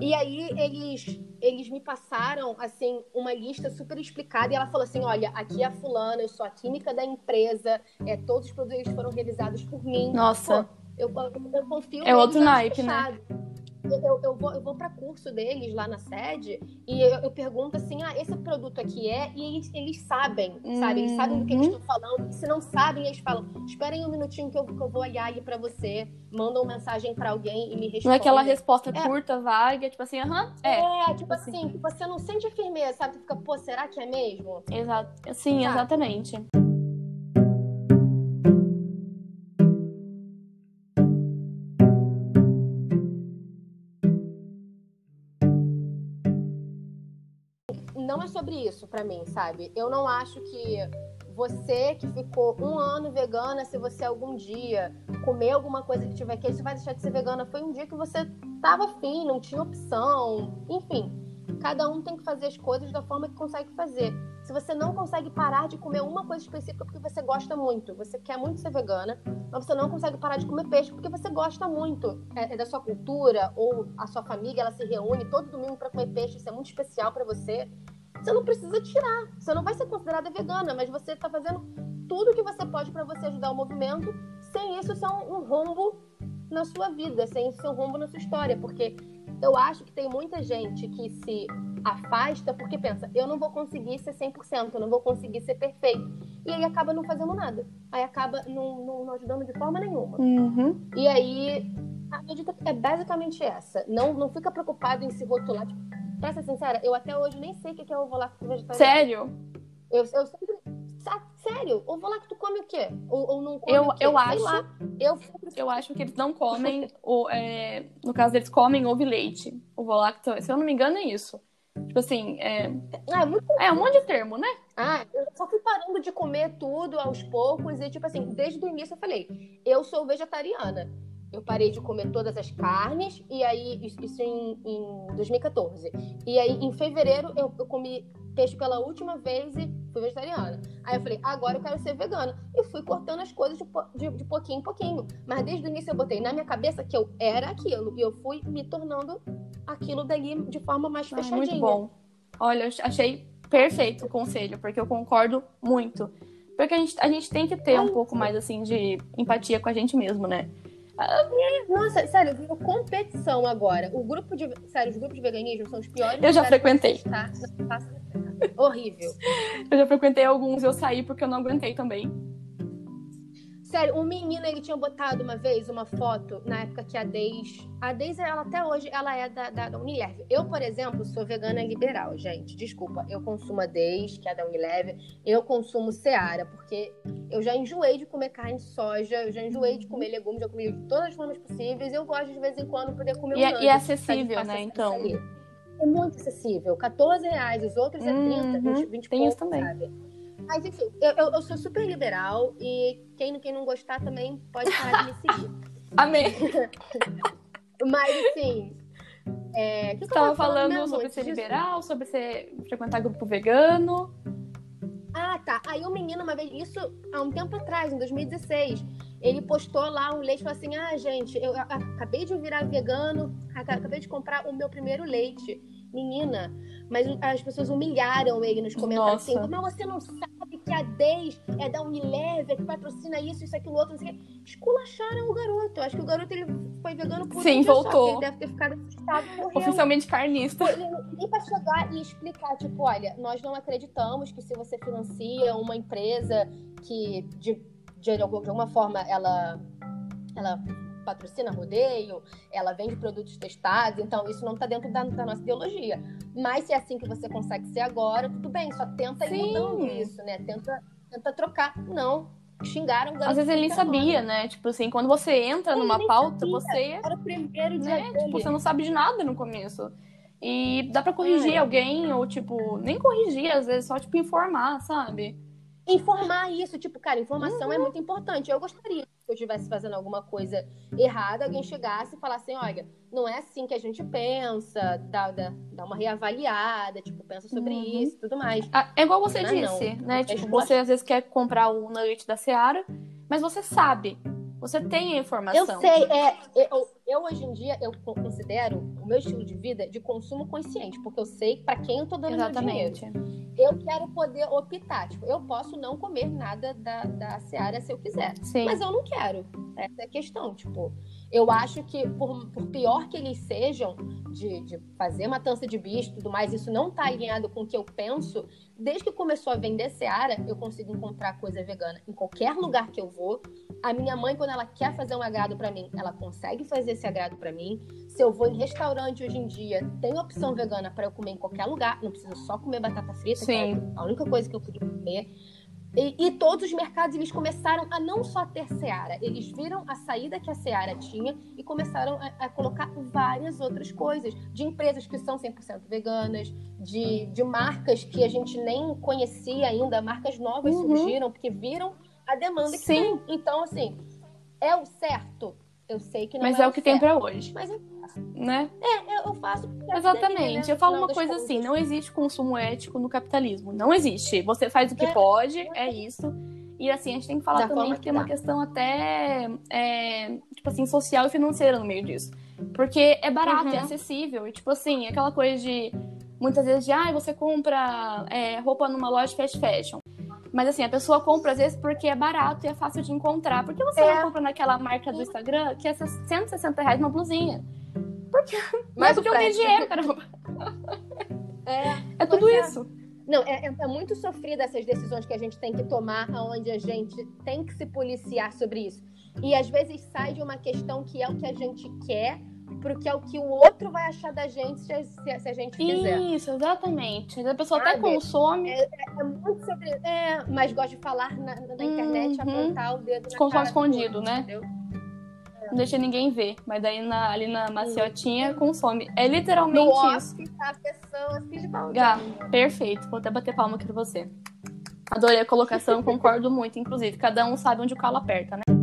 S2: E aí eles, eles me passaram assim uma lista super explicada e ela falou assim, olha, aqui é a fulana, eu sou a química da empresa, é, todos os produtos foram revisados por mim.
S1: Nossa.
S2: Pô, eu, eu, confio
S1: É outro naipe, né?
S2: Eu, eu, vou, eu vou para curso deles lá na sede e eu, eu pergunto assim, ah, esse produto aqui é? E eles, eles sabem, sabe? Eles sabem do que eles
S1: Uhum.
S2: estão falando. E se não sabem, eles falam, esperem um minutinho que eu, que eu vou olhar aí para você. Mandam mensagem para alguém e me respondem.
S1: Não é aquela resposta
S2: É.
S1: curta, vaga, tipo assim, aham, é.
S2: É, tipo
S1: assim.
S2: assim, que você não sente firmeza, sabe? Você fica, pô, será que é mesmo?
S1: Exato. Sim,
S2: Sabe?
S1: exatamente.
S2: Não é sobre isso pra mim, sabe? Eu não acho que você que ficou um ano vegana, se você algum dia comer alguma coisa que tiver queijo, você vai deixar de ser vegana. Foi um dia que você tava afim, não tinha opção. Enfim, cada um tem que fazer as coisas da forma que consegue fazer. Se você não consegue parar de comer uma coisa específica porque você gosta muito, você quer muito ser vegana, mas você não consegue parar de comer peixe porque você gosta muito, é, é da sua cultura ou a sua família, ela se reúne todo domingo para comer peixe, isso é muito especial para você você não precisa tirar. Você não vai ser considerada vegana, mas você está fazendo tudo o que você pode para você ajudar o movimento, sem isso ser um, um rombo na sua vida, sem isso ser um rombo na sua história. Porque eu acho que tem muita gente que se afasta porque pensa, eu não vou conseguir ser 100%, eu não vou conseguir ser perfeito. E aí acaba não fazendo nada. Aí acaba não, não, não ajudando de forma nenhuma.
S1: Uhum.
S2: E aí, a dica é basicamente essa. Não, não fica preocupado em se rotular. Tipo, Pra ser sincera, eu até hoje nem sei o que é ovo lacto vegetariano.
S1: Sério?
S2: Eu, eu sempre. Sério, ovo lacto come o quê? Ou, ou não come
S1: eu,
S2: o quê?
S1: Eu
S2: Sei
S1: acho,
S2: lá. Eu,
S1: eu acho que eles não comem, o, é, no caso, eles comem ovo e leite. Ovo lacto, se eu não me engano, é isso. Tipo assim, é,
S2: Ah, é muito.
S1: é um monte de termo, né?
S2: Ah, eu só fui parando de comer tudo aos poucos e, tipo assim, desde o início eu falei, eu sou vegetariana. Eu parei de comer todas as carnes, e aí, isso em, em 2014. E aí, em fevereiro, eu, eu comi peixe pela última vez e fui vegetariana. Aí eu falei, agora eu quero ser vegana. E fui cortando as coisas de, de, de pouquinho em pouquinho. Mas desde o início eu botei na minha cabeça que eu era aquilo. E eu fui me tornando aquilo dali de forma mais
S1: Ah,
S2: fechadinha.
S1: muito bom. Olha, eu achei perfeito o conselho, porque eu concordo muito. Porque a gente, a gente tem que ter um pouco mais, assim, de empatia com a gente mesmo, né?
S2: Nossa, sério, virou competição agora. O grupo de. Sério, os grupos de veganismo são os piores.
S1: Eu já frequentei.
S2: terra. Horrível.
S1: Eu já frequentei alguns eu saí porque eu não aguentei também.
S2: Sério, um menino, ele tinha botado uma vez uma foto na época que a Deis. A Deis, ela até hoje, ela é da, da, da Unilever. Eu, por exemplo, sou vegana liberal, gente. Desculpa, eu consumo a Deis, que é da Unilever. Eu consumo Seara, porque eu já enjoei de comer carne de soja, eu já enjoei de comer legumes, já comi de todas as formas possíveis. Eu gosto de vez em quando poder comer
S1: E
S2: um
S1: é,
S2: nugget,
S1: e é acessível, né? Então.
S2: É muito acessível. 14 reais, os outros é 30,
S1: Uhum,
S2: 20, 20 e
S1: tem
S2: pouco,
S1: isso também.
S2: sabe? Mas enfim, eu, eu, eu sou super liberal e quem, quem não gostar também pode parar de me seguir. <laughs>
S1: Amei. <laughs>
S2: Mas assim. É, que que eu
S1: Você tava
S2: tava
S1: falando
S2: mesmo
S1: sobre ser liberal, sobre ser frequentar grupo vegano.
S2: Ah, tá. Aí o menino, uma vez, isso há um tempo atrás, em 2016, ele postou lá um leite e falou assim: Ah, gente, eu acabei de virar vegano, aca- acabei de comprar o meu primeiro leite. Menina, mas as pessoas humilharam ele nos comentários
S1: Nossa.
S2: assim: Mas você não sabe que a Deis é da Unilever, que patrocina isso, isso, aquilo, outro, não sei o quê. Esculacharam o garoto. Acho que o garoto ele foi vegano por
S1: Sim,
S2: um
S1: voltou.
S2: Ele deve ter ficado assustado.
S1: Oficialmente carnista.
S2: Nem pra chegar e explicar, tipo, olha, nós não acreditamos que se você financia uma empresa que de, de, de alguma forma ela, ela patrocina rodeio, ela vende produtos testados, então isso não tá dentro da, da nossa ideologia. Mas se é assim que você consegue ser agora, tudo bem, só tenta ir
S1: Sim.
S2: mudando isso, né? Tenta, tenta trocar. Não. Xingaram.
S1: Às vezes ele nem sabia, né? Tipo assim, quando você entra
S2: Ele
S1: numa pauta,
S2: sabia.
S1: você,
S2: Era o primeiro dia
S1: né? Tipo, você não sabe de nada no começo. E dá pra corrigir
S2: É.
S1: alguém, ou tipo, nem corrigir, às vezes só, tipo, informar, sabe?
S2: Informar isso, tipo, cara, informação
S1: Uhum.
S2: é muito importante. Eu gostaria que eu estivesse fazendo alguma coisa errada, alguém chegasse e falasse, olha, não é assim que a gente pensa, dá, dá, dá uma reavaliada, tipo, pensa sobre
S1: Uhum.
S2: isso e tudo mais.
S1: Ah, É igual você
S2: Não,
S1: disse, né?
S2: É
S1: Tipo, você às vezes quer comprar o nugget da Seara, mas você sabe. Você tem a
S2: Eu
S1: informação.
S2: sei, é, eu, eu hoje em dia eu considero meu estilo de vida de consumo consciente, porque eu sei pra quem eu tô dando meu dinheiro.
S1: Exatamente.
S2: Eu quero poder optar, tipo, eu posso não comer nada da, da Seara se eu quiser.
S1: Sim.
S2: Mas eu não quero. Essa é a questão. Tipo, eu acho que, por, por pior que eles sejam, de, de fazer matança de bicho e tudo mais, isso não tá alinhado com o que eu penso. Desde que começou a vender Seara, eu consigo encontrar coisa vegana em qualquer lugar que eu vou. A minha mãe, quando ela quer fazer um agrado pra mim, ela consegue fazer esse agrado pra mim. Se eu vou em restaurante hoje em dia, tem opção vegana pra eu comer em qualquer lugar. Não preciso só comer batata frita, que
S1: Sim.
S2: é a única coisa que eu podia comer. E, e, todos os mercados eles começaram a não só ter Seara, eles viram a saída que a Seara tinha e começaram a, a colocar várias outras coisas, de empresas que são 100% veganas, de, de marcas que a gente nem conhecia ainda, marcas novas uhum. surgiram porque viram a demanda que Sim. tem. Então, assim, é o certo? Eu sei que não
S1: Mas
S2: é,
S1: é o que
S2: certo,
S1: tem para hoje.
S2: Mas eu
S1: faço. Né?
S2: É, eu faço.
S1: Exatamente. né? Eu falo uma coisa assim: não existe consumo ético no capitalismo. Não existe. Você faz o que é. pode, é isso. E assim, a gente tem que falar da também que tem uma questão até, é, tipo assim, social e financeira no meio disso. Porque é barato, é uhum. é acessível. E, tipo assim, aquela coisa de. Muitas vezes de, ah, você compra é, roupa numa loja fast fashion. Mas assim, a pessoa compra às vezes porque é barato e é fácil de encontrar. Por que você é. não compra naquela marca do Instagram que é 160 reais uma blusinha? Porque, mas porque eu ganho dinheiro, caramba. É, é tudo é. isso.
S2: Não, é, é, é, muito sofrida essas decisões que a gente tem que tomar, onde a gente tem que se policiar sobre isso. E às vezes sai de uma questão que é o que a gente quer, porque é o que o outro vai achar da gente se, se, se a gente quiser.
S1: Isso, exatamente. A pessoa Sabe? até consome.
S2: É, é, é, muito sobre. É, mas gosta de falar na, na internet, uhum. apontar o dedo na
S1: Consome escondido, né? Entendeu? Não deixa ninguém ver. Mas daí na, ali na maciotinha consome. É literalmente no isso.
S2: a pessoa se esbalda.
S1: Gá, perfeito. Vou até bater palma aqui pra você. Adorei a colocação, <laughs> concordo muito. Inclusive, cada um sabe onde o calo aperta, né?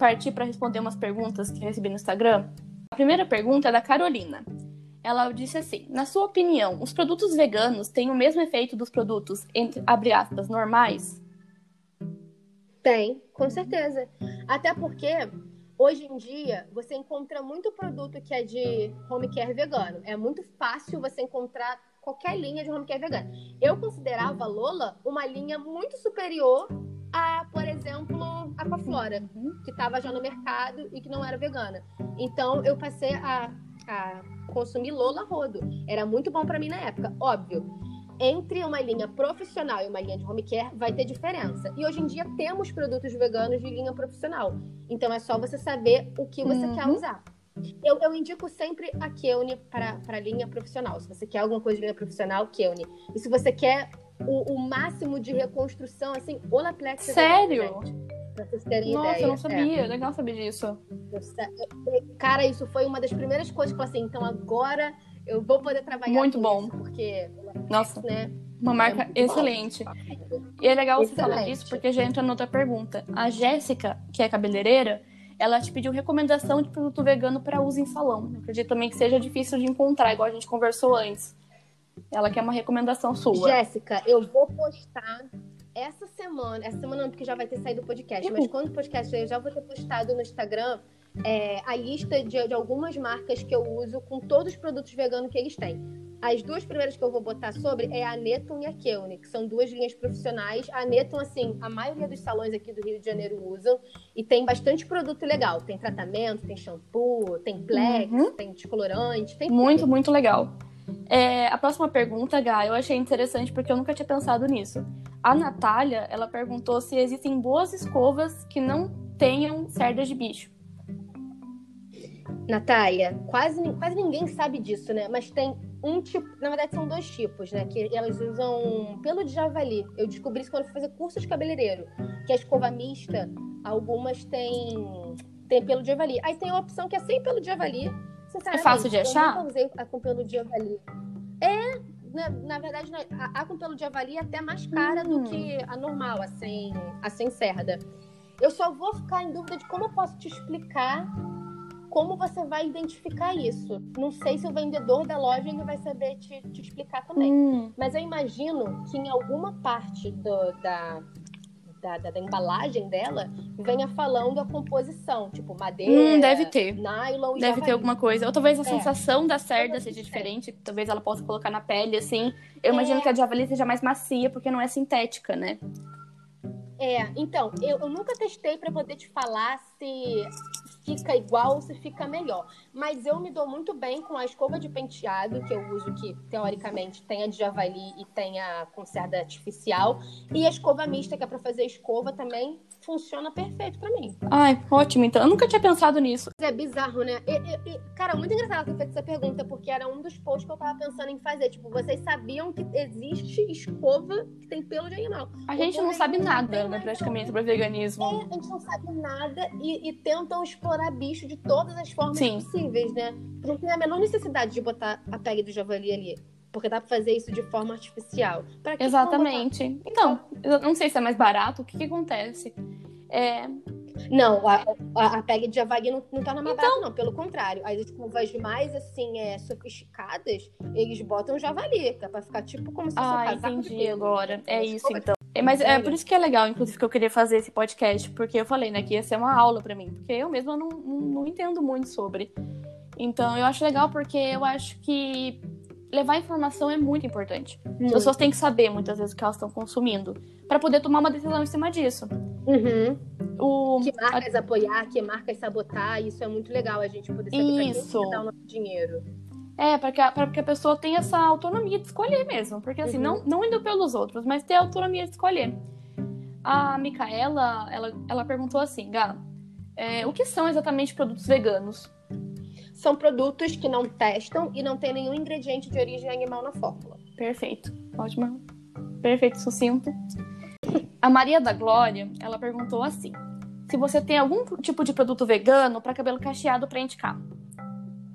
S1: Partir para responder umas perguntas que recebi no Instagram. A primeira pergunta é da Carolina. Ela disse assim: Na sua opinião, os produtos veganos têm o mesmo efeito dos produtos, entre abre aspas, normais?
S2: Tem, com certeza. Até porque hoje em dia você encontra muito produto que é de home care vegano. É muito fácil você encontrar qualquer linha de home care vegano. Eu considerava a Lola uma linha muito superior a, por exemplo, Aquaflora, uhum. que estava já no mercado e que não era vegana. Então eu passei a, a consumir Lola Rodo. Era muito bom para mim na época, óbvio. Entre uma linha profissional e uma linha de home care vai ter diferença. E hoje em dia temos produtos veganos de linha profissional. Então é só você saber o que você uhum. quer usar. Eu, eu, indico sempre a Keune para a linha profissional. Se você quer alguma coisa de linha profissional, Keune. E se você quer o, o máximo de reconstrução, assim, Olaplex.
S1: Sério?
S2: Pra vocês terem
S1: Nossa,
S2: ideia.
S1: eu não sabia. É. Legal saber disso.
S2: Cara, isso foi uma das primeiras coisas que eu falei assim, então agora eu vou poder trabalhar
S1: Muito bom.
S2: Isso, porque...
S1: Nossa, né, uma marca é excelente. Bom. E é legal excelente. você falar disso, porque já entra noutra pergunta. A Jéssica, que é cabeleireira, ela te pediu recomendação de produto vegano para uso em salão. Eu acredito também que seja difícil de encontrar, igual a gente conversou antes. Ela quer uma recomendação sua.
S2: Jéssica, eu vou postar essa semana, essa semana não, porque já vai ter saído o podcast, uhum. mas quando o podcast eu já vou ter postado no Instagram é, a lista de, de, algumas marcas que eu uso com todos os produtos veganos que eles têm. As duas primeiras que eu vou botar sobre é a Neton e a Keune, que são duas linhas profissionais. A Neton, assim, a maioria dos salões aqui do Rio de Janeiro usam e tem bastante produto legal. Tem tratamento, tem shampoo, tem plex, uhum. tem descolorante, tem
S1: Muito, tudo. muito legal. É, a próxima pergunta, Gá, eu achei interessante porque eu nunca tinha pensado nisso. A Natália, ela perguntou se existem boas escovas que não tenham cerdas de bicho.
S2: Natália, quase, quase ninguém sabe disso, né? Mas tem um tipo, na verdade são dois tipos, né? Que elas usam pelo de javali. Eu descobri isso quando fui fazer curso de cabeleireiro, que a escova mista, algumas têm, têm pelo de javali. Aí tem a opção que é sem pelo de javali,
S1: é fácil de achar?
S2: Eu nunca usei a de javali. É, na, na verdade, né, a, a, com pelo de javali é até mais cara hum. do que a normal, a sem, a sem cerda. Eu só vou ficar em dúvida de como eu posso te explicar como você vai identificar isso. Não sei se o vendedor da loja ele vai saber te, te explicar também. Hum. Mas eu imagino que em alguma parte do, da, da, da, da, embalagem dela venha falando a composição, tipo madeira,
S1: hum, deve ter.
S2: nylon
S1: Deve javali. ter alguma coisa. Ou talvez a é. sensação da cerda seja diferente, talvez ela possa colocar na pele, assim. Eu é. imagino que a javali seja mais macia, porque não é sintética, né?
S2: É, então, eu, eu nunca testei para poder te falar se fica igual ou se fica melhor. Mas eu me dou muito bem com a escova de penteado, que eu uso, que teoricamente tem a de javali e tem a com cerda artificial. E a escova mista, que é pra fazer escova também, funciona perfeito pra mim.
S1: Ai, ótimo. Então, eu nunca tinha pensado nisso.
S2: É bizarro, né? E, e, e, cara, muito engraçado ter feito essa pergunta, porque era um dos posts que eu tava pensando em fazer. Tipo, vocês sabiam que existe escova que tem pelo de animal.
S1: A gente não sabe nada, né, praticamente, sobre veganismo.
S2: É, a gente não sabe nada e, e tentam explorar bicho de todas as formas Sim. possíveis, né? Não tem a menor necessidade de botar a pele do javali ali. Porque dá pra fazer isso de forma artificial.
S1: Exatamente. Então, eu não sei se é mais barato. O que, que acontece? É...
S2: Não, a, a, a PEG de Javali não, não tá na mais então... não. Pelo contrário, as escovas mais, assim, é, sofisticadas, eles botam javali, que é pra ficar tipo como se fosse
S1: ah, um entendi agora. É isso, então. É, mas é por isso que é legal, inclusive, que eu queria fazer esse podcast, porque eu falei, né, que ia ser uma aula para mim, porque eu mesma não, não, não entendo muito sobre. Então, eu acho legal porque eu acho que levar informação é muito importante. Muito. As pessoas têm que saber muitas vezes o que elas estão consumindo para poder tomar uma decisão em cima disso.
S2: Uhum. O... Que marcas a... apoiar, que marcas sabotar, isso é muito legal a gente poder saber isso. pra quem dar o nosso dinheiro.
S1: É, para que, a, pra que a pessoa tenha essa autonomia de escolher mesmo. Porque assim, uhum. não, não indo pelos outros, mas ter a autonomia de escolher. A Micaela, ela, ela perguntou assim, Gá, é, o que são exatamente produtos veganos?
S2: são produtos que não testam e não tem nenhum ingrediente de origem animal na fórmula.
S1: Perfeito. Ótimo. Perfeito, sucinto. A Maria da Glória, ela perguntou assim: se você tem algum tipo de produto vegano para cabelo cacheado para indicar.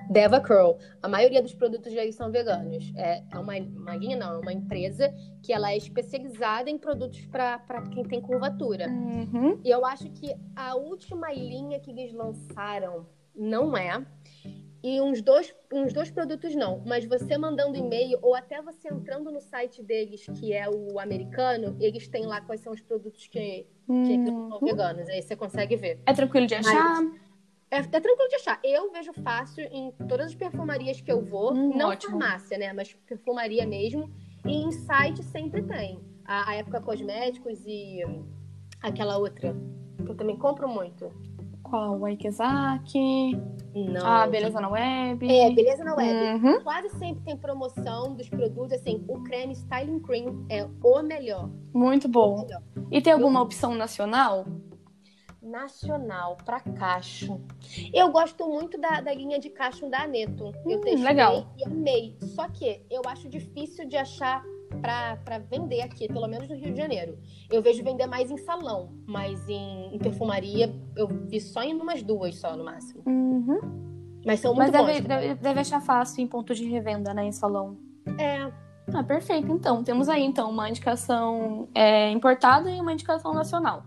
S2: Deva Curl. A maioria dos produtos aí são veganos. É, é uma, uma linha, não, é uma empresa que ela é especializada em produtos para quem tem curvatura.
S1: Uhum.
S2: E eu acho que a última linha que eles lançaram não é. E uns dois, uns dois produtos não, mas você mandando e-mail ou até você entrando no site deles, que é o americano, eles têm lá quais são os produtos que, que uhum. são veganos. Aí você consegue ver.
S1: É tranquilo de achar?
S2: Mas, é, é, tranquilo de achar. Eu vejo fácil em todas as perfumarias que eu vou. Hum, não ótimo. farmácia, né? Mas perfumaria mesmo. E em site sempre tem. A, a Época Cosméticos e aquela outra, que eu também compro muito.
S1: Qual? O Ikezaki?
S2: Não.
S1: Ah, Beleza na Web.
S2: É, Beleza na Web. Uhum. Quase sempre tem promoção dos produtos. Assim, o creme Styling Cream é o melhor.
S1: Muito bom. Melhor. E tem alguma opção nacional?
S2: Nacional, para cacho. Eu gosto muito da, da linha de cacho da Aneto. Eu
S1: hum, testei legal.
S2: e amei. Só que eu acho difícil de achar para vender aqui, pelo menos no Rio de Janeiro. Eu vejo vender mais em salão, mas em, em perfumaria eu vi só em umas duas só no máximo.
S1: Uhum.
S2: Mas são muito
S1: mas
S2: deve,
S1: deve, deve, achar fácil em ponto de revenda, né, em salão.
S2: É.
S1: Ah, perfeito. Então, temos aí então uma indicação é, importada e uma indicação nacional.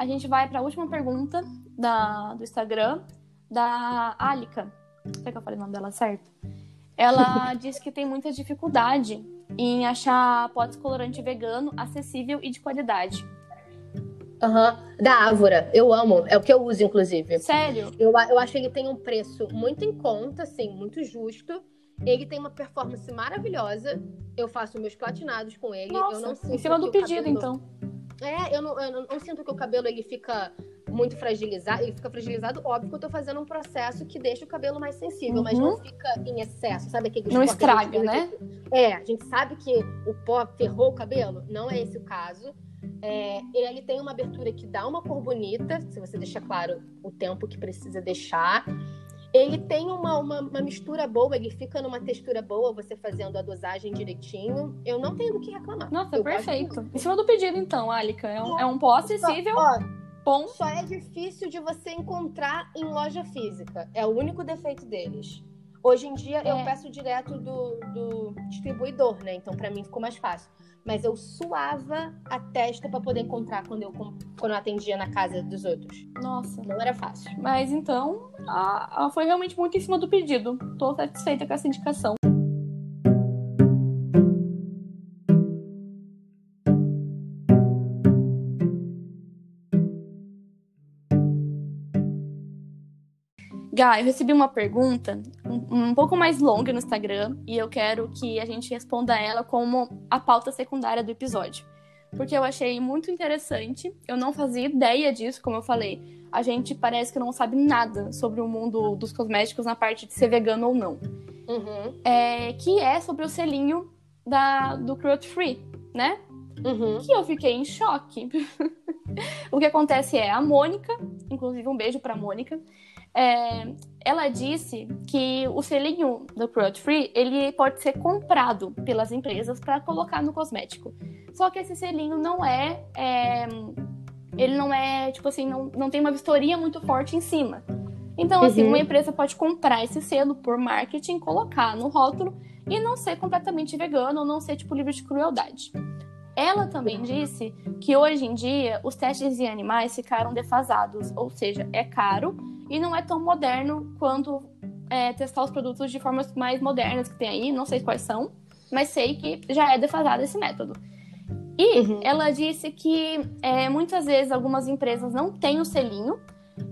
S1: A gente vai para a última pergunta da, do Instagram, da Alica. Será que eu falei o nome dela certo? Ela <laughs> disse que tem muita dificuldade em achar pó descolorante vegano acessível e de qualidade.
S2: Aham, uhum. da Ávora. Eu amo. É o que eu uso, inclusive.
S1: Sério?
S2: Eu, eu acho que ele tem um preço muito em conta, assim, muito justo. Ele tem uma performance maravilhosa. Eu faço meus platinados com ele.
S1: Nossa,
S2: eu não
S1: em cima do pedido, então.
S2: É, eu não, eu não sinto que o cabelo ele fica muito fragilizado. Ele fica fragilizado, óbvio que eu tô fazendo um processo que deixa o cabelo mais sensível, uhum. mas não uhum. fica em excesso, sabe? Aquele
S1: não estraga, né?
S2: É, a gente sabe que o pó ferrou o cabelo, não é esse o caso. É, ele tem uma abertura que dá uma cor bonita, se você deixar claro o tempo que precisa deixar. Ele tem uma, uma, uma, mistura boa, ele fica numa textura boa, você fazendo a dosagem direitinho. Eu não tenho do que reclamar.
S1: Nossa, eu perfeito. Em cima do pedido, então, Alica. É um, é um pó acessível. Ó, bom.
S2: Só é difícil de você encontrar em loja física. É o único defeito deles. Hoje em dia é. eu peço direto do, do distribuidor, né? Então para mim ficou mais fácil. Mas eu suava a testa para poder encontrar quando eu, quando eu atendia na casa dos outros.
S1: Nossa.
S2: Não era fácil.
S1: Mas então, a, a foi realmente muito em cima do pedido. Tô satisfeita com essa indicação. Gá, eu recebi uma pergunta um, um, pouco mais longa no Instagram e eu quero que a gente responda ela como a pauta secundária do episódio. Porque eu achei muito interessante, eu não fazia ideia disso, como eu falei. a gente parece que não sabe nada sobre o mundo dos cosméticos na parte de ser vegano ou não.
S2: Uhum.
S1: É, que é sobre o selinho da, do cruelty free, né?
S2: Uhum.
S1: Que eu fiquei em choque. <laughs> o que acontece é a Mônica, inclusive um beijo pra Mônica, é, ela disse que o selinho do cruelty free ele pode ser comprado pelas empresas para colocar no cosmético. Só que esse selinho não é, é, ele não é tipo assim não, não tem uma vistoria muito forte em cima. Então assim
S2: Uhum.
S1: uma empresa pode comprar esse selo por marketing, colocar no rótulo e não ser completamente vegano ou não ser tipo livre de crueldade. Ela também disse que hoje em dia os testes em animais ficaram defasados, ou seja, é caro e não é tão moderno quanto é, testar os produtos de formas mais modernas que tem aí, não sei quais são, mas sei que já é defasado esse método. E
S2: Uhum.
S1: ela disse que é, muitas vezes algumas empresas não têm o selinho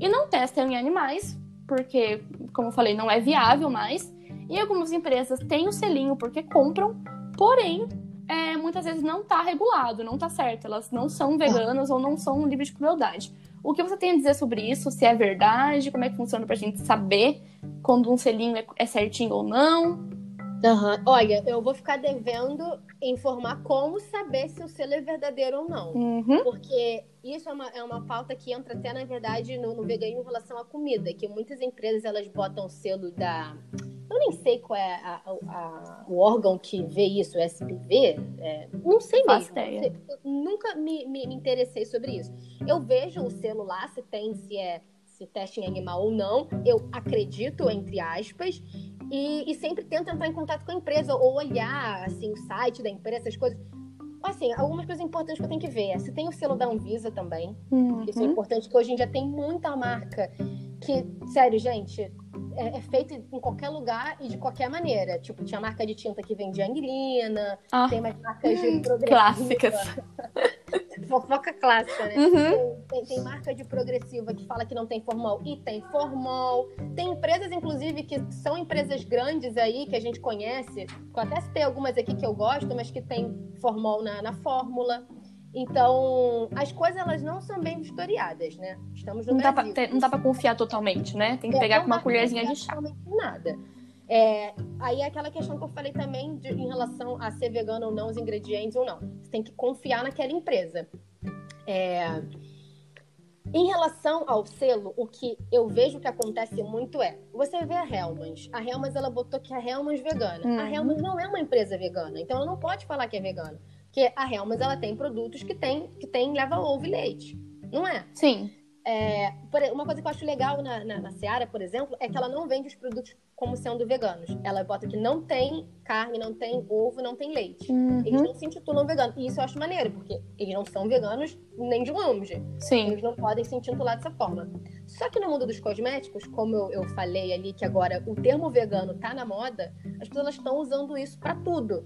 S1: e não testam em animais, porque, como eu falei, não é viável mais. E algumas empresas têm o selinho porque compram, porém, é, muitas vezes não está regulado, não está certo. Elas não são veganas ou não são livres de crueldade. O que você tem a dizer sobre isso? Se é verdade? Como é que funciona pra gente saber quando um selinho é, é certinho ou não?
S2: Aham. Olha, eu vou ficar devendo informar como saber se o selo é verdadeiro ou não.
S1: Uhum.
S2: Porque isso é uma, é uma pauta que entra até, na verdade, no, no veganismo em relação à comida, que muitas empresas elas botam o selo da. Eu nem sei qual é a- a- a- o órgão que vê isso, o SPV. é, não sei mesmo.
S1: ideia.
S2: Nunca me, me, me interessei sobre isso. Eu vejo o selo lá, se tem, se é se teste em animal ou não. Eu acredito, entre aspas, e, e sempre tento entrar em contato com a empresa ou olhar assim, o site da empresa, essas coisas. Assim, algumas coisas importantes que eu tenho que ver se tem o selo da Anvisa também. Isso é
S1: Uhum.
S2: importante, que hoje em dia tem muita marca que, sério, gente, é, é feito em qualquer lugar e de qualquer maneira. Tipo, tinha marca de tinta que vende anguilina,
S1: Ah,
S2: tem mais marcas de <laughs> progressiva.
S1: clássicas. <laughs>
S2: Fofoca clássica, né?
S1: Uhum.
S2: Tem, tem- marca de progressiva que fala que não tem formol e tem formol. Tem empresas, inclusive, que são empresas grandes aí, que a gente conhece. Eu até citei algumas aqui que eu gosto, mas que tem formol na, na fórmula. Então, as coisas elas não são bem vistoriadas, né? Estamos no
S1: Não dá, pra,
S2: Brasil.
S1: não dá pra confiar totalmente, né? Tem que
S2: É,
S1: pegar
S2: não
S1: com uma
S2: dá pra
S1: colherzinha de
S2: confiar
S1: chá.
S2: totalmente em nada. É, aí é aquela questão que eu falei também de- em relação a ser vegano ou não, os ingredientes ou não. Você tem que confiar naquela empresa. É, em relação ao selo, o que eu vejo que acontece muito é, você vê a Hellmann's. A Hellmann's, ela botou que a Hellmann's vegana. A
S1: Uhum.
S2: Hellmann's não é uma empresa vegana, então ela não pode falar que é vegana. Porque a Hellmann's, ela tem produtos que tem, que tem leva ovo e leite. Não é?
S1: Sim.
S2: É, uma coisa que eu acho legal na, na, na Seara, por exemplo, é que ela não vende os produtos como sendo veganos. Ela bota que não tem carne, não tem ovo, não tem leite. Eles
S1: Uhum.
S2: não se intitulam veganos. E isso eu acho maneiro, porque eles não são veganos nem de longe.
S1: Sim.
S2: Eles não podem se intitular dessa forma. Só que no mundo dos cosméticos, como eu, eu falei ali, que agora o termo vegano tá na moda, as pessoas estão usando isso pra tudo.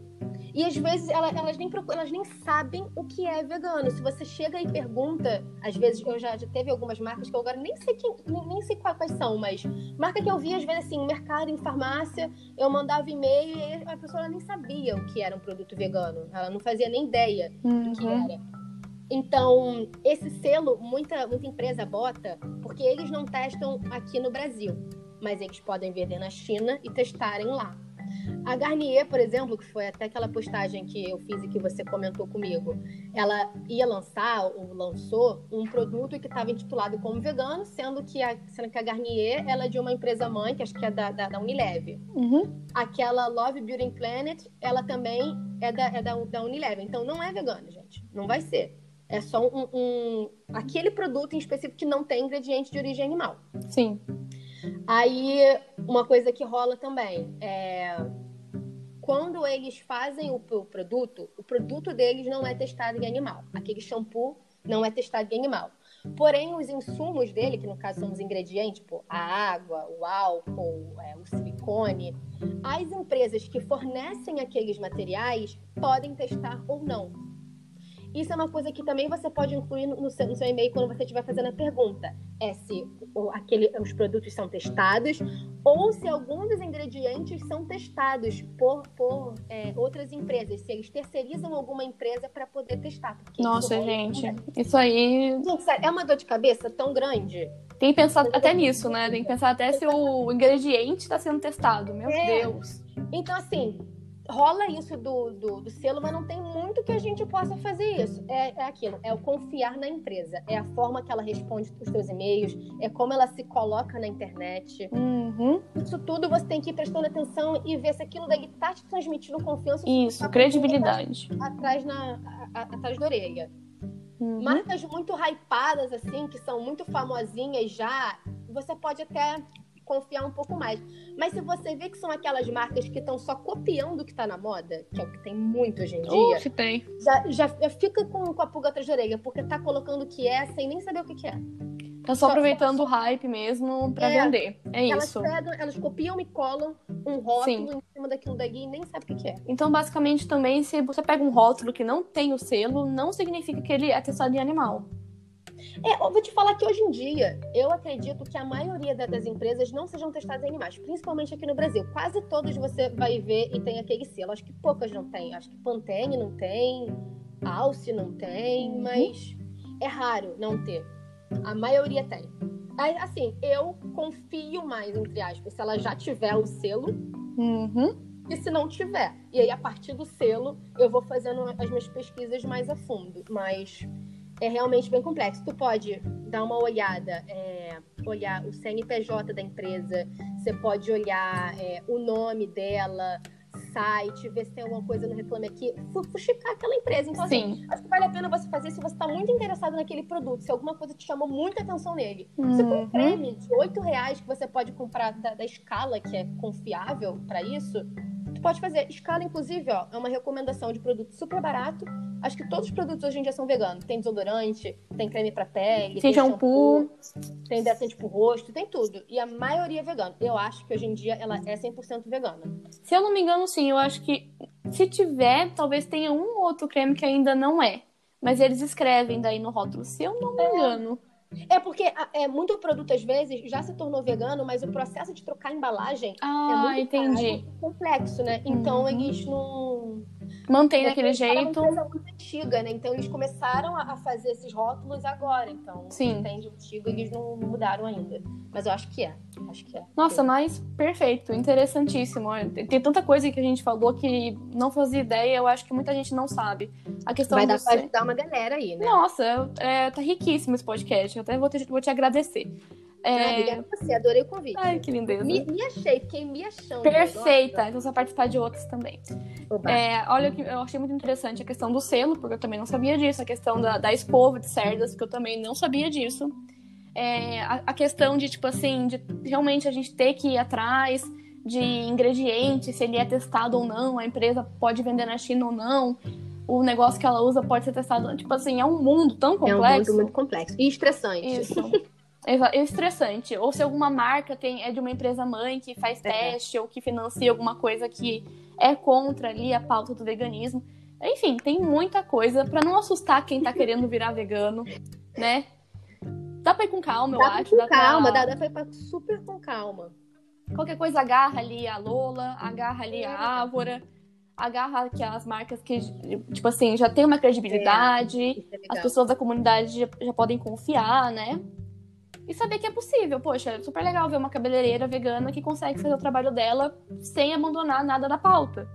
S2: E às vezes ela- elas, nem, procu- elas nem sabem o que é vegano. Se você chega e pergunta, às vezes eu já, já teve algumas marcas que eu agora nem sei, quem, nem, nem sei quais, são, mas marca que eu vi às vezes assim, mercado, em farmácia, eu mandava e-mail e a pessoa nem sabia o que era um produto vegano. Ela não fazia nem ideia do que
S1: Uhum.
S2: era. Então, esse selo, muita, muita empresa bota, porque eles não testam aqui no Brasil, mas eles podem vender na China e testarem lá. A Garnier, por exemplo, que foi até aquela postagem que eu fiz e que você comentou comigo, ela ia lançar ou lançou um produto que estava intitulado como vegano, sendo que a, sendo que a Garnier ela é de uma empresa mãe, que acho que é da, da, da Unilever
S1: Uhum.
S2: aquela Love Beauty Planet, ela também é da, é da, da Unilever. Então não é vegano, gente. Não vai ser. É só um, um- aquele produto em específico que não tem ingrediente de origem animal.
S1: Sim.
S2: Aí, uma coisa que rola também é quando eles fazem o, o produto, o produto deles não é testado em animal. Aquele shampoo não é testado em animal. Porém, os insumos dele, que no caso são os ingredientes, tipo a água, o álcool, é, o silicone, as empresas que fornecem aqueles materiais podem testar ou não. Isso é uma coisa que também você pode incluir no seu, no seu e-mail quando você estiver fazendo a pergunta. É se o, aquele, os produtos são testados ou se alguns dos ingredientes são testados por, por é, outras empresas, se eles terceirizam alguma empresa para poder testar.
S1: Nossa, isso gente, isso aí.
S2: Gente, é uma dor de cabeça tão grande.
S1: Tem que pensar até nisso, né? Tem que pensar até se o ingrediente está sendo testado. Meu é. Deus.
S2: Então, assim, rola isso do, do, do, selo, mas não tem muito que a gente possa fazer isso. É, é aquilo, é o confiar na empresa, é a forma que ela responde os seus e-mails, é como ela se coloca na internet.
S1: Uhum.
S2: Isso tudo você tem que ir prestando atenção e ver se aquilo daí tá te transmitindo confiança.
S1: Isso, tá credibilidade.
S2: Atrás, na, a, a, atrás da orelha. Uhum. Marcas muito hypadas, assim, que são muito famosinhas já, você pode até confiar um pouco mais. Mas se você vê que são aquelas marcas que estão só copiando o que está na moda, que é o que tem muito hoje em dia.
S1: Uh, tem.
S2: Já, já, fica com, com a pulga atrás da orelha, porque tá colocando o que é sem nem saber o que, que é.
S1: Tá só, só aproveitando só, o hype mesmo para é, vender. É
S2: elas
S1: isso.
S2: Pegam, elas copiam e colam um rótulo Sim. em cima daquilo dali e nem sabe o que, que, é.
S1: Então, basicamente, também, se você pega um rótulo que não tem o selo, não significa que ele é testado em animal.
S2: É, eu vou te falar que hoje em dia, eu acredito que a maioria das empresas não sejam testadas em animais, principalmente aqui no Brasil. Quase todas você vai ver e tem aquele selo. Acho que poucas não tem. Acho que Pantene não tem, Alce não tem, mas é raro não ter. A maioria tem. Assim, eu confio mais, entre aspas, se ela já tiver o selo.
S1: Uhum.
S2: E se não tiver. E aí, a partir do selo, eu vou fazendo as minhas pesquisas mais a fundo. Mas é realmente bem complexo. Tu pode dar uma olhada, é, olhar o CNPJ da empresa, você pode olhar é, o nome dela, site, ver se tem alguma coisa no Reclame Aqui, fuxicar aquela empresa. Então, assim, Sim. assim, acho que vale a pena você fazer se você está muito interessado naquele produto, se alguma coisa te chamou muita atenção nele. Uhum. Se for um creme de 8 reais que você pode comprar da, da escala, que é confiável para isso, pode fazer. Escala, inclusive, ó, é uma recomendação de produto super barato. Acho que todos os produtos hoje em dia são veganos. Tem desodorante, tem creme para pele,
S1: tem, tem shampoo,
S2: tem hidratante pro rosto, tem tudo. E a maioria é vegana. Eu acho que hoje em dia ela é 100% vegana.
S1: Se eu não me engano, sim. Eu acho que se tiver, talvez tenha um outro creme que ainda não é. Mas eles escrevem daí no rótulo, se eu não me é. engano. É.
S2: É porque é, muito produto, às vezes, já se tornou vegano, mas o processo de trocar a embalagem
S1: ah,
S2: é muito
S1: entendi.
S2: complexo, né? Então, uhum. eles não
S1: Mantém daquele jeito. É
S2: uma muito antiga, né? Então eles começaram a fazer esses rótulos agora. Então,
S1: Sim.
S2: entende antigo, eles não mudaram ainda. Mas eu acho que é. Acho que é.
S1: Nossa, mas perfeito, interessantíssimo. Tem tanta coisa que a gente falou que não fazia ideia, eu acho que muita gente não sabe. A questão
S2: Vai dar pra ajudar uma galera aí, né?
S1: Nossa, é, tá riquíssimo esse podcast. Eu até vou te, vou te agradecer.
S2: É... Obrigada a você, adorei o convite.
S1: Ai, que lindeza.
S2: Me, me achei, fiquei me achando.
S1: Perfeita, então você vai participar de outros também. É, olha, eu achei muito interessante a questão do selo, porque eu também não sabia disso, a questão da, da escova de cerdas, porque eu também não sabia disso. É, a, a, questão de, tipo assim, de realmente a gente ter que ir atrás de ingredientes, se ele é testado ou não, a empresa pode vender na China ou não o negócio que ela usa pode ser testado. Tipo assim, é um mundo tão complexo. É um mundo
S2: muito complexo. E estressante.
S1: Isso. <laughs> É estressante. Ou se alguma marca tem, é de uma empresa mãe que faz é. teste ou que financia alguma coisa que é contra ali a pauta do veganismo. Enfim, tem muita coisa para não assustar quem tá querendo virar vegano, né? Dá pra ir com calma,
S2: dá
S1: eu acho. Com
S2: dá calma, pra... dá, dá pra ir super com calma.
S1: Qualquer coisa agarra ali a Lola, agarra ali a Ávora, agarra que as marcas que, tipo assim, já tem uma credibilidade, é, é as pessoas da comunidade já, já podem confiar, né? E saber que é possível. Poxa, é super legal ver uma cabeleireira vegana que consegue fazer o trabalho dela sem abandonar nada da pauta.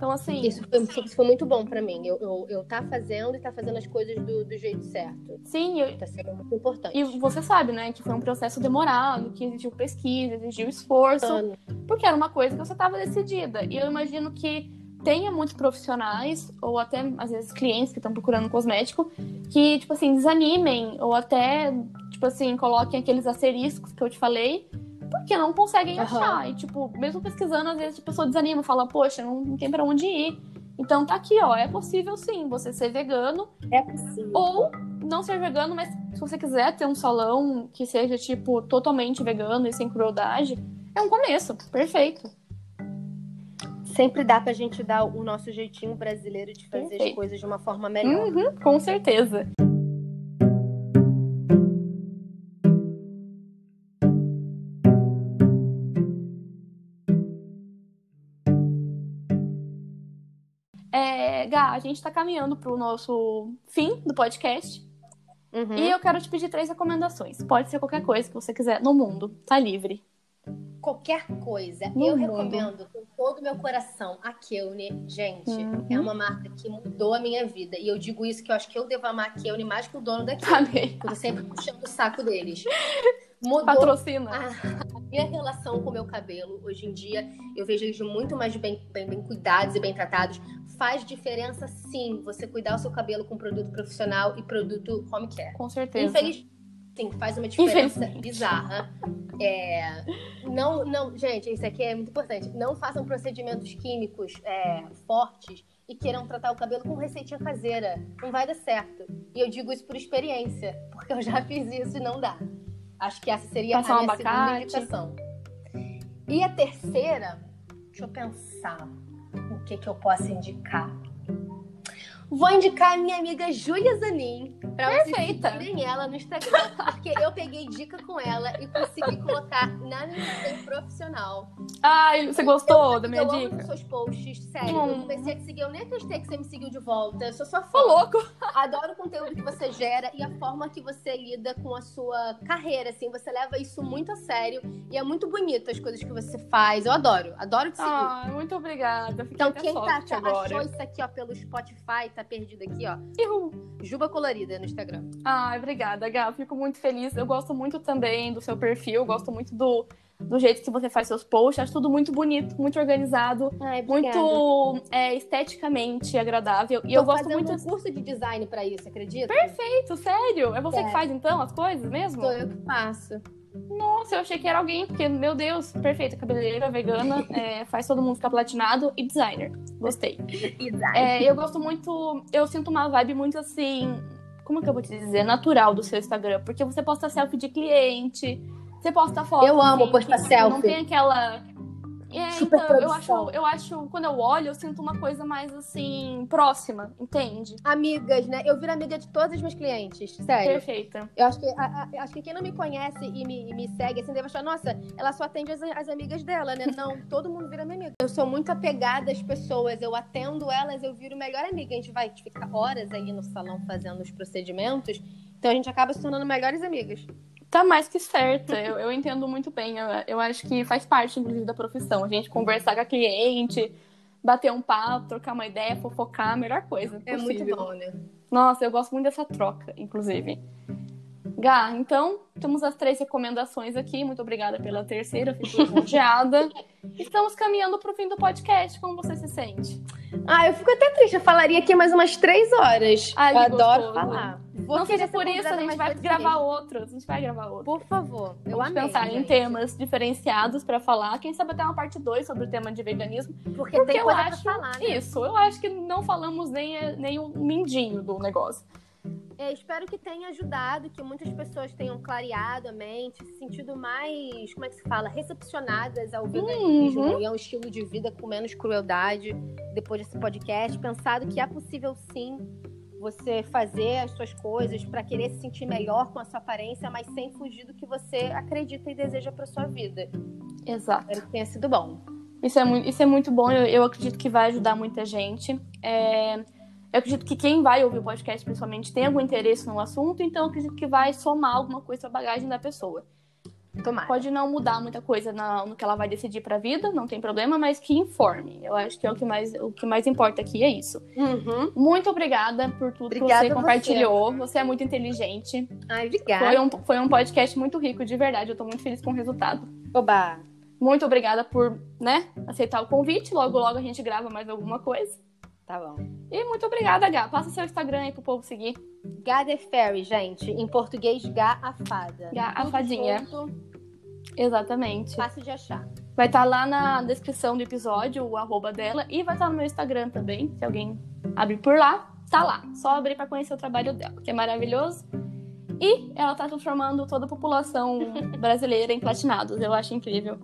S1: Então, assim.
S2: Isso foi, isso foi muito bom para mim. Eu, eu, eu tá fazendo e tá fazendo as coisas do, do jeito certo.
S1: Sim, eu...
S2: tá sendo muito importante.
S1: E você sabe, né, que foi um processo demorado, que exigiu pesquisa, exigiu esforço, Ano. porque era uma coisa que você estava decidida. E eu imagino que tenha muitos profissionais, ou até, às vezes, clientes que estão procurando cosmético, que, tipo assim, desanimem, ou até, tipo assim, coloquem aqueles asteriscos que eu te falei, porque não conseguem uhum. achar. E, tipo, mesmo pesquisando, às vezes a pessoa desanima, fala, poxa, não, não tem para onde ir. Então tá aqui, ó, é possível sim você ser vegano.
S2: É possível.
S1: Ou não ser vegano, mas se você quiser ter um salão que seja, tipo, totalmente vegano e sem crueldade, é um começo, perfeito
S2: sempre dá pra gente dar o nosso jeitinho brasileiro de fazer Perfeito. as coisas de uma forma melhor.
S1: Uhum, com certeza. É, Gá, a gente está caminhando para o nosso fim do podcast.
S2: Uhum.
S1: E eu quero te pedir três recomendações. Pode ser qualquer coisa que você quiser no mundo, tá livre.
S2: Qualquer coisa.
S1: No
S2: eu
S1: mundo.
S2: recomendo todo o meu coração a Keune. Gente,
S1: Uhum.
S2: é uma marca que mudou a minha vida. E eu digo isso que eu acho que eu devo amar a Keune mais que o dono daqui.
S1: Amei.
S2: Eu tô sempre puxando o saco deles. Mudou
S1: Patrocina.
S2: a minha relação com o meu cabelo. Hoje em dia, eu vejo eles muito mais bem, bem, bem cuidados e bem tratados. Faz diferença, sim, você cuidar o seu cabelo com produto profissional e produto home care.
S1: Com certeza.
S2: Infeliz... Sim, faz uma <laughs> diferença bizarra. É, não, não, gente, isso aqui é muito importante. Não façam procedimentos químicos é, fortes e queiram tratar o cabelo com receitinha caseira. Não vai dar certo. E eu digo isso por experiência, porque eu já <laughs> fiz isso e não dá. Acho que essa seria
S1: Passar
S2: a
S1: um
S2: minha segunda
S1: abacate.
S2: indicação. E a terceira, deixa eu pensar o que, que eu posso indicar. Vou indicar a minha amiga Júlia Zanin pra vocês
S1: Perfeita.
S2: seguirem ela no Instagram. Porque eu peguei dica com ela e consegui colocar na minha profissional.
S1: Ai, você gostou da minha
S2: eu amo
S1: dica?
S2: os seus posts, sério.
S1: Hum.
S2: Eu comecei a te seguir, eu nem acreditei que você me seguiu de volta. Eu sou sua
S1: Ô,
S2: fã.
S1: louco!
S2: Adoro o conteúdo que você gera e a forma que você lida com a sua carreira, assim. Você leva isso muito a sério e é muito bonito as coisas que você faz. Eu adoro, adoro te seguir.
S1: Ai, muito obrigada. Fiquei
S2: então, quem tá, tá-
S1: agora.
S2: achou isso aqui, ó, pelo Spotify, tá perdido aqui, ó.
S1: Ihu.
S2: Juba Colorida no Instagram.
S1: Ai, obrigada, Gá. Fico muito feliz. Eu gosto muito também do seu perfil, gosto muito do, do jeito que você faz seus posts. Acho tudo muito bonito, muito organizado,
S2: Ai,
S1: muito é, esteticamente agradável. E
S2: Tô
S1: eu gosto muito.
S2: um curso de design pra isso, acredita?
S1: Perfeito, sério? É você
S2: É.
S1: que faz então as coisas mesmo?
S2: Sou eu que faço.
S1: Nossa, eu achei que era alguém, porque, meu Deus, perfeita, cabeleireira, vegana, <laughs> é, faz todo mundo ficar platinado e designer. Gostei.
S2: Design.
S1: É, eu gosto muito. Eu sinto uma vibe muito assim. Como que eu vou te dizer? Natural do seu Instagram. Porque você posta selfie de cliente, você posta foto.
S2: Eu amo
S1: assim,
S2: postar
S1: tipo, Não
S2: selfie.
S1: tem aquela. É,
S2: Super
S1: então, eu acho, eu acho, quando eu olho, eu sinto uma coisa mais assim, próxima, entende?
S2: Amigas, né? Eu viro amiga de todas as minhas clientes, sério.
S1: Perfeita.
S2: Eu acho que, a- a- acho que quem não me conhece e me, e me segue, assim, deve achar, nossa, ela só atende as, as amigas dela, né? Não, <laughs> todo mundo vira minha amiga. Eu sou muito apegada às pessoas, eu atendo elas, eu viro melhor amiga. A gente vai ficar horas aí no salão fazendo os procedimentos, então a gente acaba se tornando melhores amigas.
S1: Tá mais que certa. Eu, eu entendo muito bem. Eu, eu acho que faz parte, inclusive, da profissão. A gente conversar com a cliente, bater um papo, trocar uma ideia, fofocar, a melhor coisa.
S2: É
S1: possível.
S2: muito bom, né?
S1: Nossa, eu gosto muito dessa troca, inclusive. Gá, então, temos as três recomendações aqui. Muito obrigada pela terceira, fico lisonjeada. Estamos caminhando para o fim do podcast. Como você se sente?
S2: Ah, eu fico até triste, eu falaria aqui mais umas três horas.
S1: Ai,
S2: eu adoro
S1: gostoso.
S2: falar. Vou
S1: Não seja por isso, a gente vai gravar outros. A gente vai gravar outros.
S2: Por favor, eu
S1: Vamos
S2: amei,
S1: pensar em
S2: gente.
S1: temas diferenciados para falar. Quem sabe até uma parte 2 sobre o tema de veganismo.
S2: Porque,
S1: Porque
S2: tem
S1: eu
S2: coisa
S1: acho
S2: falar, né?
S1: Isso, eu acho que não falamos nem, nem o mindinho do negócio.
S2: É, espero que tenha ajudado, que muitas pessoas tenham clareado a mente, se sentido mais, como é que se fala, recepcionadas ao veganismo
S1: Uhum.
S2: e a um estilo de vida com menos crueldade depois desse podcast, pensado que é possível sim você fazer as suas coisas para querer se sentir melhor com a sua aparência, mas sem fugir do que você acredita e deseja para sua vida.
S1: Exato.
S2: Espero que tenha sido bom.
S1: Isso é, muito, isso é muito bom, eu, eu acredito que vai ajudar muita gente. É, eu acredito que quem vai ouvir o podcast, principalmente, tem algum interesse no assunto, então eu acredito que vai somar alguma coisa à bagagem da pessoa.
S2: Tomara.
S1: Pode não mudar muita coisa na- no que ela vai decidir pra vida, não tem problema, mas que informe. Eu acho que é o que mais, o que mais importa aqui, é isso.
S2: Uhum.
S1: Muito obrigada por tudo
S2: Obrigada
S1: que você
S2: a você.
S1: compartilhou. Você. é muito inteligente.
S2: Ai, obrigada.
S1: Foi um, foi um podcast muito rico, de verdade. Eu tô muito feliz com o resultado.
S2: Oba.
S1: Muito obrigada por, né, aceitar o convite. Logo, logo a gente grava mais alguma coisa.
S2: Tá bom.
S1: E muito obrigada, Gá. Passa seu Instagram aí pro povo seguir.
S2: Gá the Fairy, gente. Em português, Gá a fada.
S1: Gá a
S2: Tudo
S1: fadinha.
S2: junto,
S1: Exatamente.
S2: Fácil de achar.
S1: Vai estar lá na descrição do episódio o arroba dela e vai estar no meu Instagram também. Se alguém abrir por lá, tá lá. Só abrir pra conhecer o trabalho dela, que é maravilhoso. E ela tá transformando toda a população <laughs> brasileira em platinados. Eu acho incrível.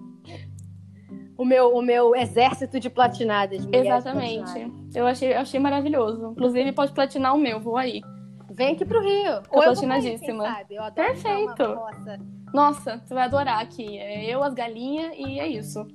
S2: O meu, o meu exército de platinadas.
S1: Exatamente.
S2: platinadas.
S1: Eu achei, eu achei maravilhoso. Inclusive, pode platinar o meu, vou aí.
S2: Vem aqui pro Rio.
S1: Tô
S2: Ou aí,
S1: platinadíssima.
S2: sabe? Eu
S1: Perfeito. Nossa, tu vai adorar aqui. É eu, as galinhas e é isso.